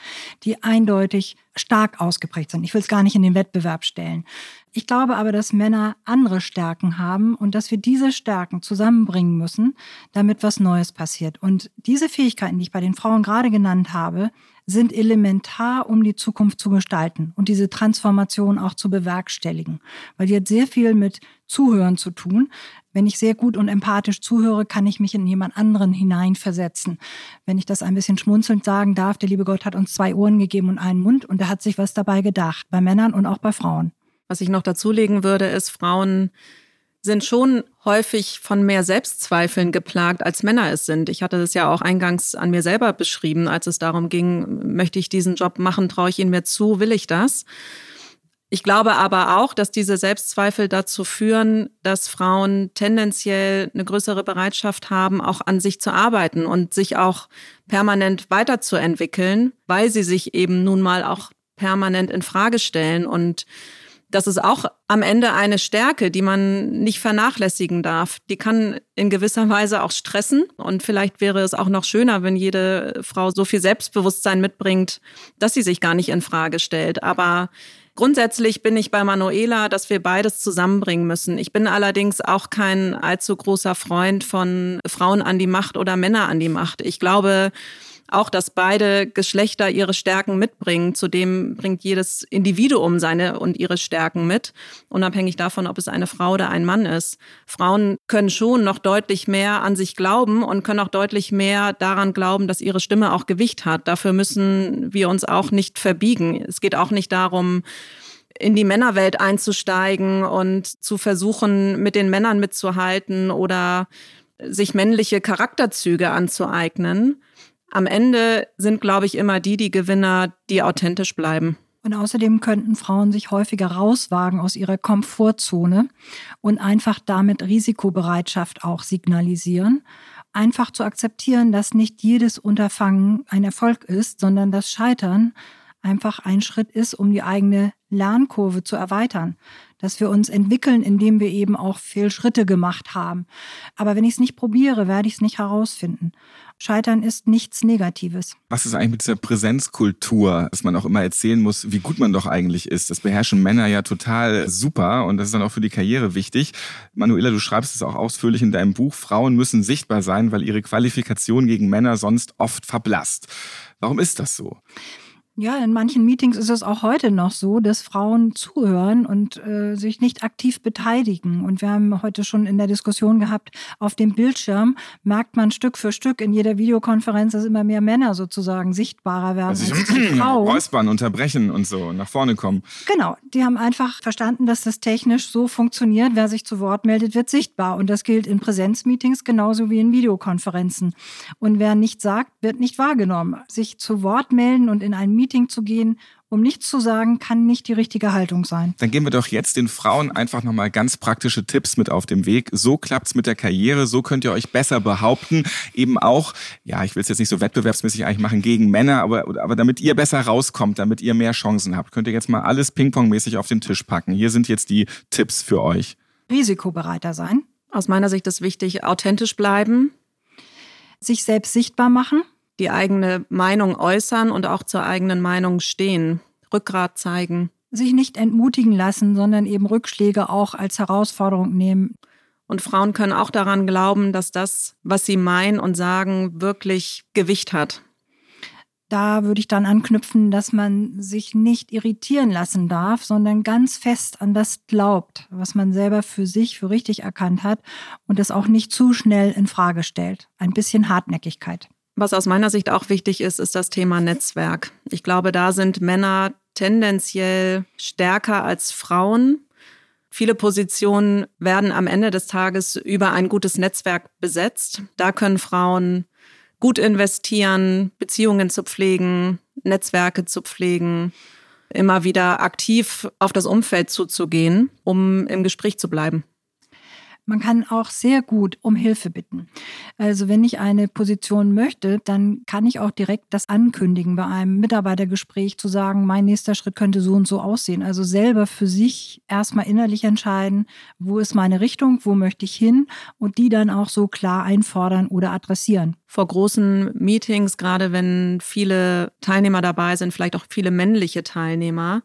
die eindeutig stark ausgeprägt sind. Ich will es gar nicht in den Wettbewerb stellen. Ich glaube aber, dass Männer andere Stärken haben und dass wir diese Stärken zusammenbringen müssen, damit was Neues passiert. Und diese Fähigkeiten, die ich bei den Frauen gerade genannt habe, sind elementar, um die Zukunft zu gestalten und diese Transformation auch zu bewerkstelligen. Weil die hat sehr viel mit Zuhören zu tun. Wenn ich sehr gut und empathisch zuhöre, kann ich mich in jemand anderen hineinversetzen. Wenn ich das ein bisschen schmunzelnd sagen darf, der liebe Gott hat uns zwei Ohren gegeben und einen Mund und er hat sich was dabei gedacht, bei Männern und auch bei Frauen. Was ich noch dazulegen würde, ist, Frauen sind schon häufig von mehr Selbstzweifeln geplagt, als Männer es sind. Ich hatte das ja auch eingangs an mir selber beschrieben, als es darum ging, möchte ich diesen Job machen, traue ich ihn mir zu, will ich das? Ich glaube aber auch, dass diese Selbstzweifel dazu führen, dass Frauen tendenziell eine größere Bereitschaft haben, auch an sich zu arbeiten und sich auch permanent weiterzuentwickeln, weil sie sich eben nun mal auch permanent in Frage stellen und das ist auch am Ende eine Stärke, die man nicht vernachlässigen darf. Die kann in gewisser Weise auch stressen. Und vielleicht wäre es auch noch schöner, wenn jede Frau so viel Selbstbewusstsein mitbringt, dass sie sich gar nicht in Frage stellt. Aber Grundsätzlich bin ich bei Manuela, dass wir beides zusammenbringen müssen. Ich bin allerdings auch kein allzu großer Freund von Frauen an die Macht oder Männer an die Macht. Ich glaube, auch, dass beide Geschlechter ihre Stärken mitbringen. Zudem bringt jedes Individuum seine und ihre Stärken mit, unabhängig davon, ob es eine Frau oder ein Mann ist. Frauen können schon noch deutlich mehr an sich glauben und können auch deutlich mehr daran glauben, dass ihre Stimme auch Gewicht hat. Dafür müssen wir uns auch nicht verbiegen. Es geht auch nicht darum, in die Männerwelt einzusteigen und zu versuchen, mit den Männern mitzuhalten oder sich männliche Charakterzüge anzueignen, am Ende sind, glaube ich, immer die die Gewinner, die authentisch bleiben. Und außerdem könnten Frauen sich häufiger rauswagen aus ihrer Komfortzone und einfach damit Risikobereitschaft auch signalisieren. Einfach zu akzeptieren, dass nicht jedes Unterfangen ein Erfolg ist, sondern das Scheitern einfach ein Schritt ist, um die eigene Lernkurve zu erweitern. Dass wir uns entwickeln, indem wir eben auch viel Schritte gemacht haben. Aber wenn ich es nicht probiere, werde ich es nicht herausfinden. Scheitern ist nichts Negatives. Was ist eigentlich mit dieser Präsenzkultur, dass man auch immer erzählen muss, wie gut man doch eigentlich ist? Das beherrschen Männer ja total super und das ist dann auch für die Karriere wichtig. Manuela, du schreibst es auch ausführlich in deinem Buch, Frauen müssen sichtbar sein, weil ihre Qualifikation gegen Männer sonst oft verblasst. Warum ist das so? Ja, in manchen Meetings ist es auch heute noch so, dass Frauen zuhören und äh, sich nicht aktiv beteiligen. Und wir haben heute schon in der Diskussion gehabt, auf dem Bildschirm merkt man Stück für Stück in jeder Videokonferenz, dass immer mehr Männer sozusagen sichtbarer werden Also als Frauen. räuspern, unterbrechen und so, nach vorne kommen. Genau, die haben einfach verstanden, dass das technisch so funktioniert. Wer sich zu Wort meldet, wird sichtbar. Und das gilt in Präsenzmeetings genauso wie in Videokonferenzen. Und wer nichts sagt, wird nicht wahrgenommen. Sich zu Wort melden und in ein Meeting zu gehen, um nichts zu sagen, kann nicht die richtige Haltung sein. Dann geben wir doch jetzt den Frauen einfach nochmal ganz praktische Tipps mit auf dem Weg. So klappt's mit der Karriere, so könnt ihr euch besser behaupten. Eben auch, ja, ich will es jetzt nicht so wettbewerbsmäßig eigentlich machen gegen Männer, aber, aber damit ihr besser rauskommt, damit ihr mehr Chancen habt, könnt ihr jetzt mal alles pingpongmäßig auf den Tisch packen. Hier sind jetzt die Tipps für euch. Risikobereiter sein, Aus meiner Sicht ist wichtig, authentisch bleiben, sich selbst sichtbar machen, die eigene Meinung äußern und auch zur eigenen Meinung stehen, Rückgrat zeigen. sich nicht entmutigen lassen, sondern eben Rückschläge auch als Herausforderung nehmen. Und Frauen können auch daran glauben, dass das, was sie meinen und sagen, wirklich Gewicht hat. Da würde ich dann anknüpfen, dass man sich nicht irritieren lassen darf, sondern ganz fest an das glaubt, was man selber für sich für richtig erkannt hat und es auch nicht zu schnell in Frage stellt. Ein bisschen Hartnäckigkeit. Was aus meiner Sicht auch wichtig ist, ist das Thema Netzwerk. Ich glaube, da sind Männer tendenziell stärker als Frauen. Viele Positionen werden am Ende des Tages über ein gutes Netzwerk besetzt. Da können Frauen gut investieren, Beziehungen zu pflegen, Netzwerke zu pflegen, immer wieder aktiv auf das Umfeld zuzugehen, um im Gespräch zu bleiben. Man kann auch sehr gut um Hilfe bitten. Also wenn ich eine Position möchte, dann kann ich auch direkt das ankündigen bei einem Mitarbeitergespräch zu sagen, mein nächster Schritt könnte so und so aussehen. Also selber für sich erstmal innerlich entscheiden, wo ist meine Richtung, wo möchte ich hin und die dann auch so klar einfordern oder adressieren. Vor großen Meetings, gerade wenn viele Teilnehmer dabei sind, vielleicht auch viele männliche Teilnehmer,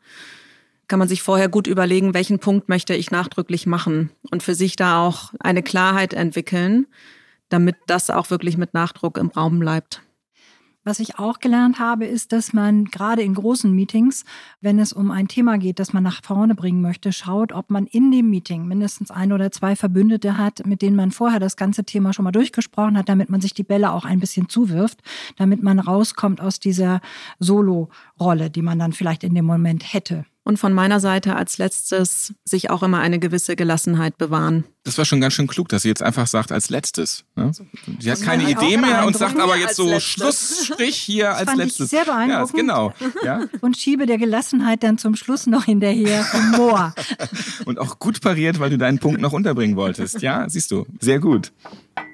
kann man sich vorher gut überlegen, welchen Punkt möchte ich nachdrücklich machen und für sich da auch eine Klarheit entwickeln, damit das auch wirklich mit Nachdruck im Raum bleibt. Was ich auch gelernt habe, ist, dass man gerade in großen Meetings, wenn es um ein Thema geht, das man nach vorne bringen möchte, schaut, ob man in dem Meeting mindestens ein oder zwei Verbündete hat, mit denen man vorher das ganze Thema schon mal durchgesprochen hat, damit man sich die Bälle auch ein bisschen zuwirft, damit man rauskommt aus dieser Solo-Rolle, die man dann vielleicht in dem Moment hätte. Und von meiner Seite als letztes sich auch immer eine gewisse Gelassenheit bewahren. Das war schon ganz schön klug, dass sie jetzt einfach sagt als letztes. Ne? Sie hat keine war auch Idee mehr und sagt aber jetzt so letztes. Schlussstrich hier als fand ich letztes. sehr Ja, beeindruckend. genau. Ja. Und schiebe der Gelassenheit dann zum Schluss noch hinterher Humor. Und auch gut pariert, weil du deinen Punkt noch unterbringen wolltest. Ja, siehst du. Sehr gut.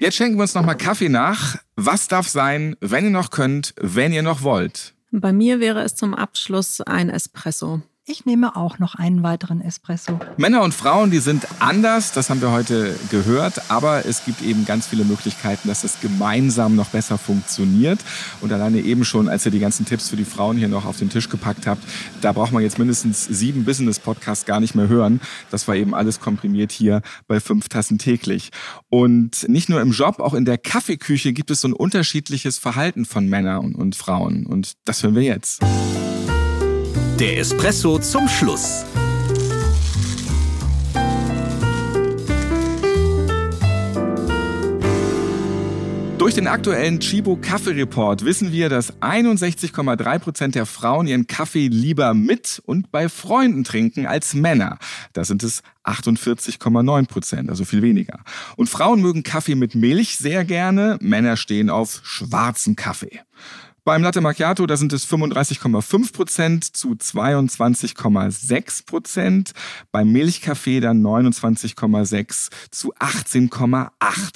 Jetzt schenken wir uns nochmal Kaffee nach. Was darf sein, wenn ihr noch könnt, wenn ihr noch wollt? Bei mir wäre es zum Abschluss ein Espresso. Ich nehme auch noch einen weiteren Espresso. Männer und Frauen, die sind anders, das haben wir heute gehört, aber es gibt eben ganz viele Möglichkeiten, dass das gemeinsam noch besser funktioniert. Und alleine eben schon, als ihr die ganzen Tipps für die Frauen hier noch auf den Tisch gepackt habt, da braucht man jetzt mindestens sieben Business-Podcasts gar nicht mehr hören. Das war eben alles komprimiert hier bei fünf Tassen täglich. Und nicht nur im Job, auch in der Kaffeeküche gibt es so ein unterschiedliches Verhalten von Männern und, und Frauen. Und das hören wir jetzt. Der Espresso zum Schluss. Durch den aktuellen Chibo Kaffee Report wissen wir, dass 61,3 Prozent der Frauen ihren Kaffee lieber mit und bei Freunden trinken als Männer. Da sind es 48,9 Prozent, also viel weniger. Und Frauen mögen Kaffee mit Milch sehr gerne, Männer stehen auf schwarzen Kaffee. Beim Latte Macchiato, da sind es 35,5 Prozent zu 22,6 Prozent. Beim Milchkaffee dann 29,6 zu 18,8.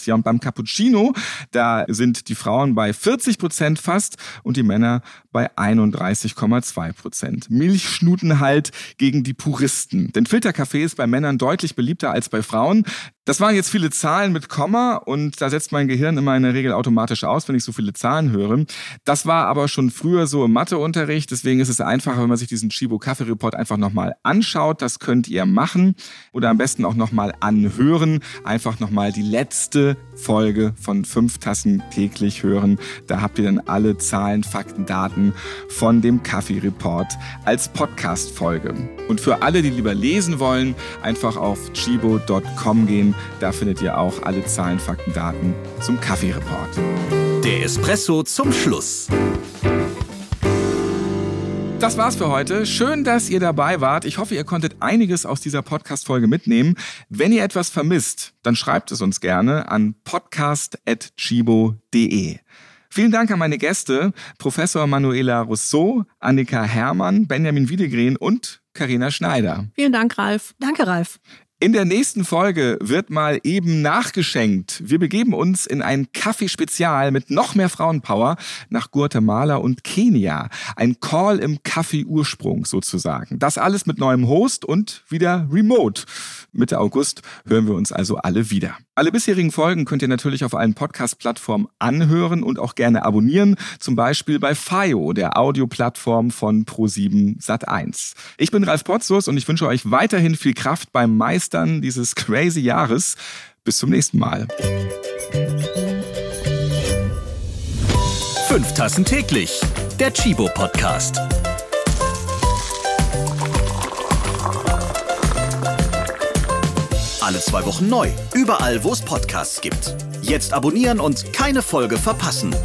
Ja, und beim Cappuccino, da sind die Frauen bei 40 Prozent fast und die Männer bei 31,2 Prozent. Milchschnutenhalt gegen die Puristen. Denn Filterkaffee ist bei Männern deutlich beliebter als bei Frauen. Das waren jetzt viele Zahlen mit Komma und da setzt mein Gehirn immer in der Regel automatisch aus, wenn ich so viele Zahlen höre. Das war aber schon früher so im Matheunterricht, deswegen ist es einfacher, wenn man sich diesen Chibo Kaffee Report einfach nochmal anschaut. Das könnt ihr machen oder am besten auch nochmal anhören. Einfach nochmal die letzte Folge von fünf Tassen täglich hören. Da habt ihr dann alle Zahlen, Fakten, Daten von dem Kaffee Report als Podcast-Folge. Und für alle, die lieber lesen wollen, einfach auf chibo.com gehen da findet ihr auch alle Zahlen, Fakten, Daten zum Kaffee-Report. Der Espresso zum Schluss. Das war's für heute. Schön, dass ihr dabei wart. Ich hoffe, ihr konntet einiges aus dieser Podcast-Folge mitnehmen. Wenn ihr etwas vermisst, dann schreibt es uns gerne an podcast.chibo.de. Vielen Dank an meine Gäste, Professor Manuela Rousseau, Annika Herrmann, Benjamin Wiedegren und Karina Schneider. Vielen Dank, Ralf. Danke, Ralf. In der nächsten Folge wird mal eben nachgeschenkt. Wir begeben uns in ein Kaffeespezial mit noch mehr Frauenpower nach Guatemala und Kenia. Ein Call im Kaffee-Ursprung sozusagen. Das alles mit neuem Host und wieder remote. Mitte August hören wir uns also alle wieder. Alle bisherigen Folgen könnt ihr natürlich auf allen Podcast-Plattformen anhören und auch gerne abonnieren. Zum Beispiel bei FIO, der Audioplattform von Pro7 Sat1. Ich bin Ralf Potzus und ich wünsche euch weiterhin viel Kraft beim Meistern dieses crazy Jahres. Bis zum nächsten Mal. Fünf Tassen täglich. Der Chibo Podcast. Alle zwei Wochen neu. Überall, wo es Podcasts gibt. Jetzt abonnieren und keine Folge verpassen.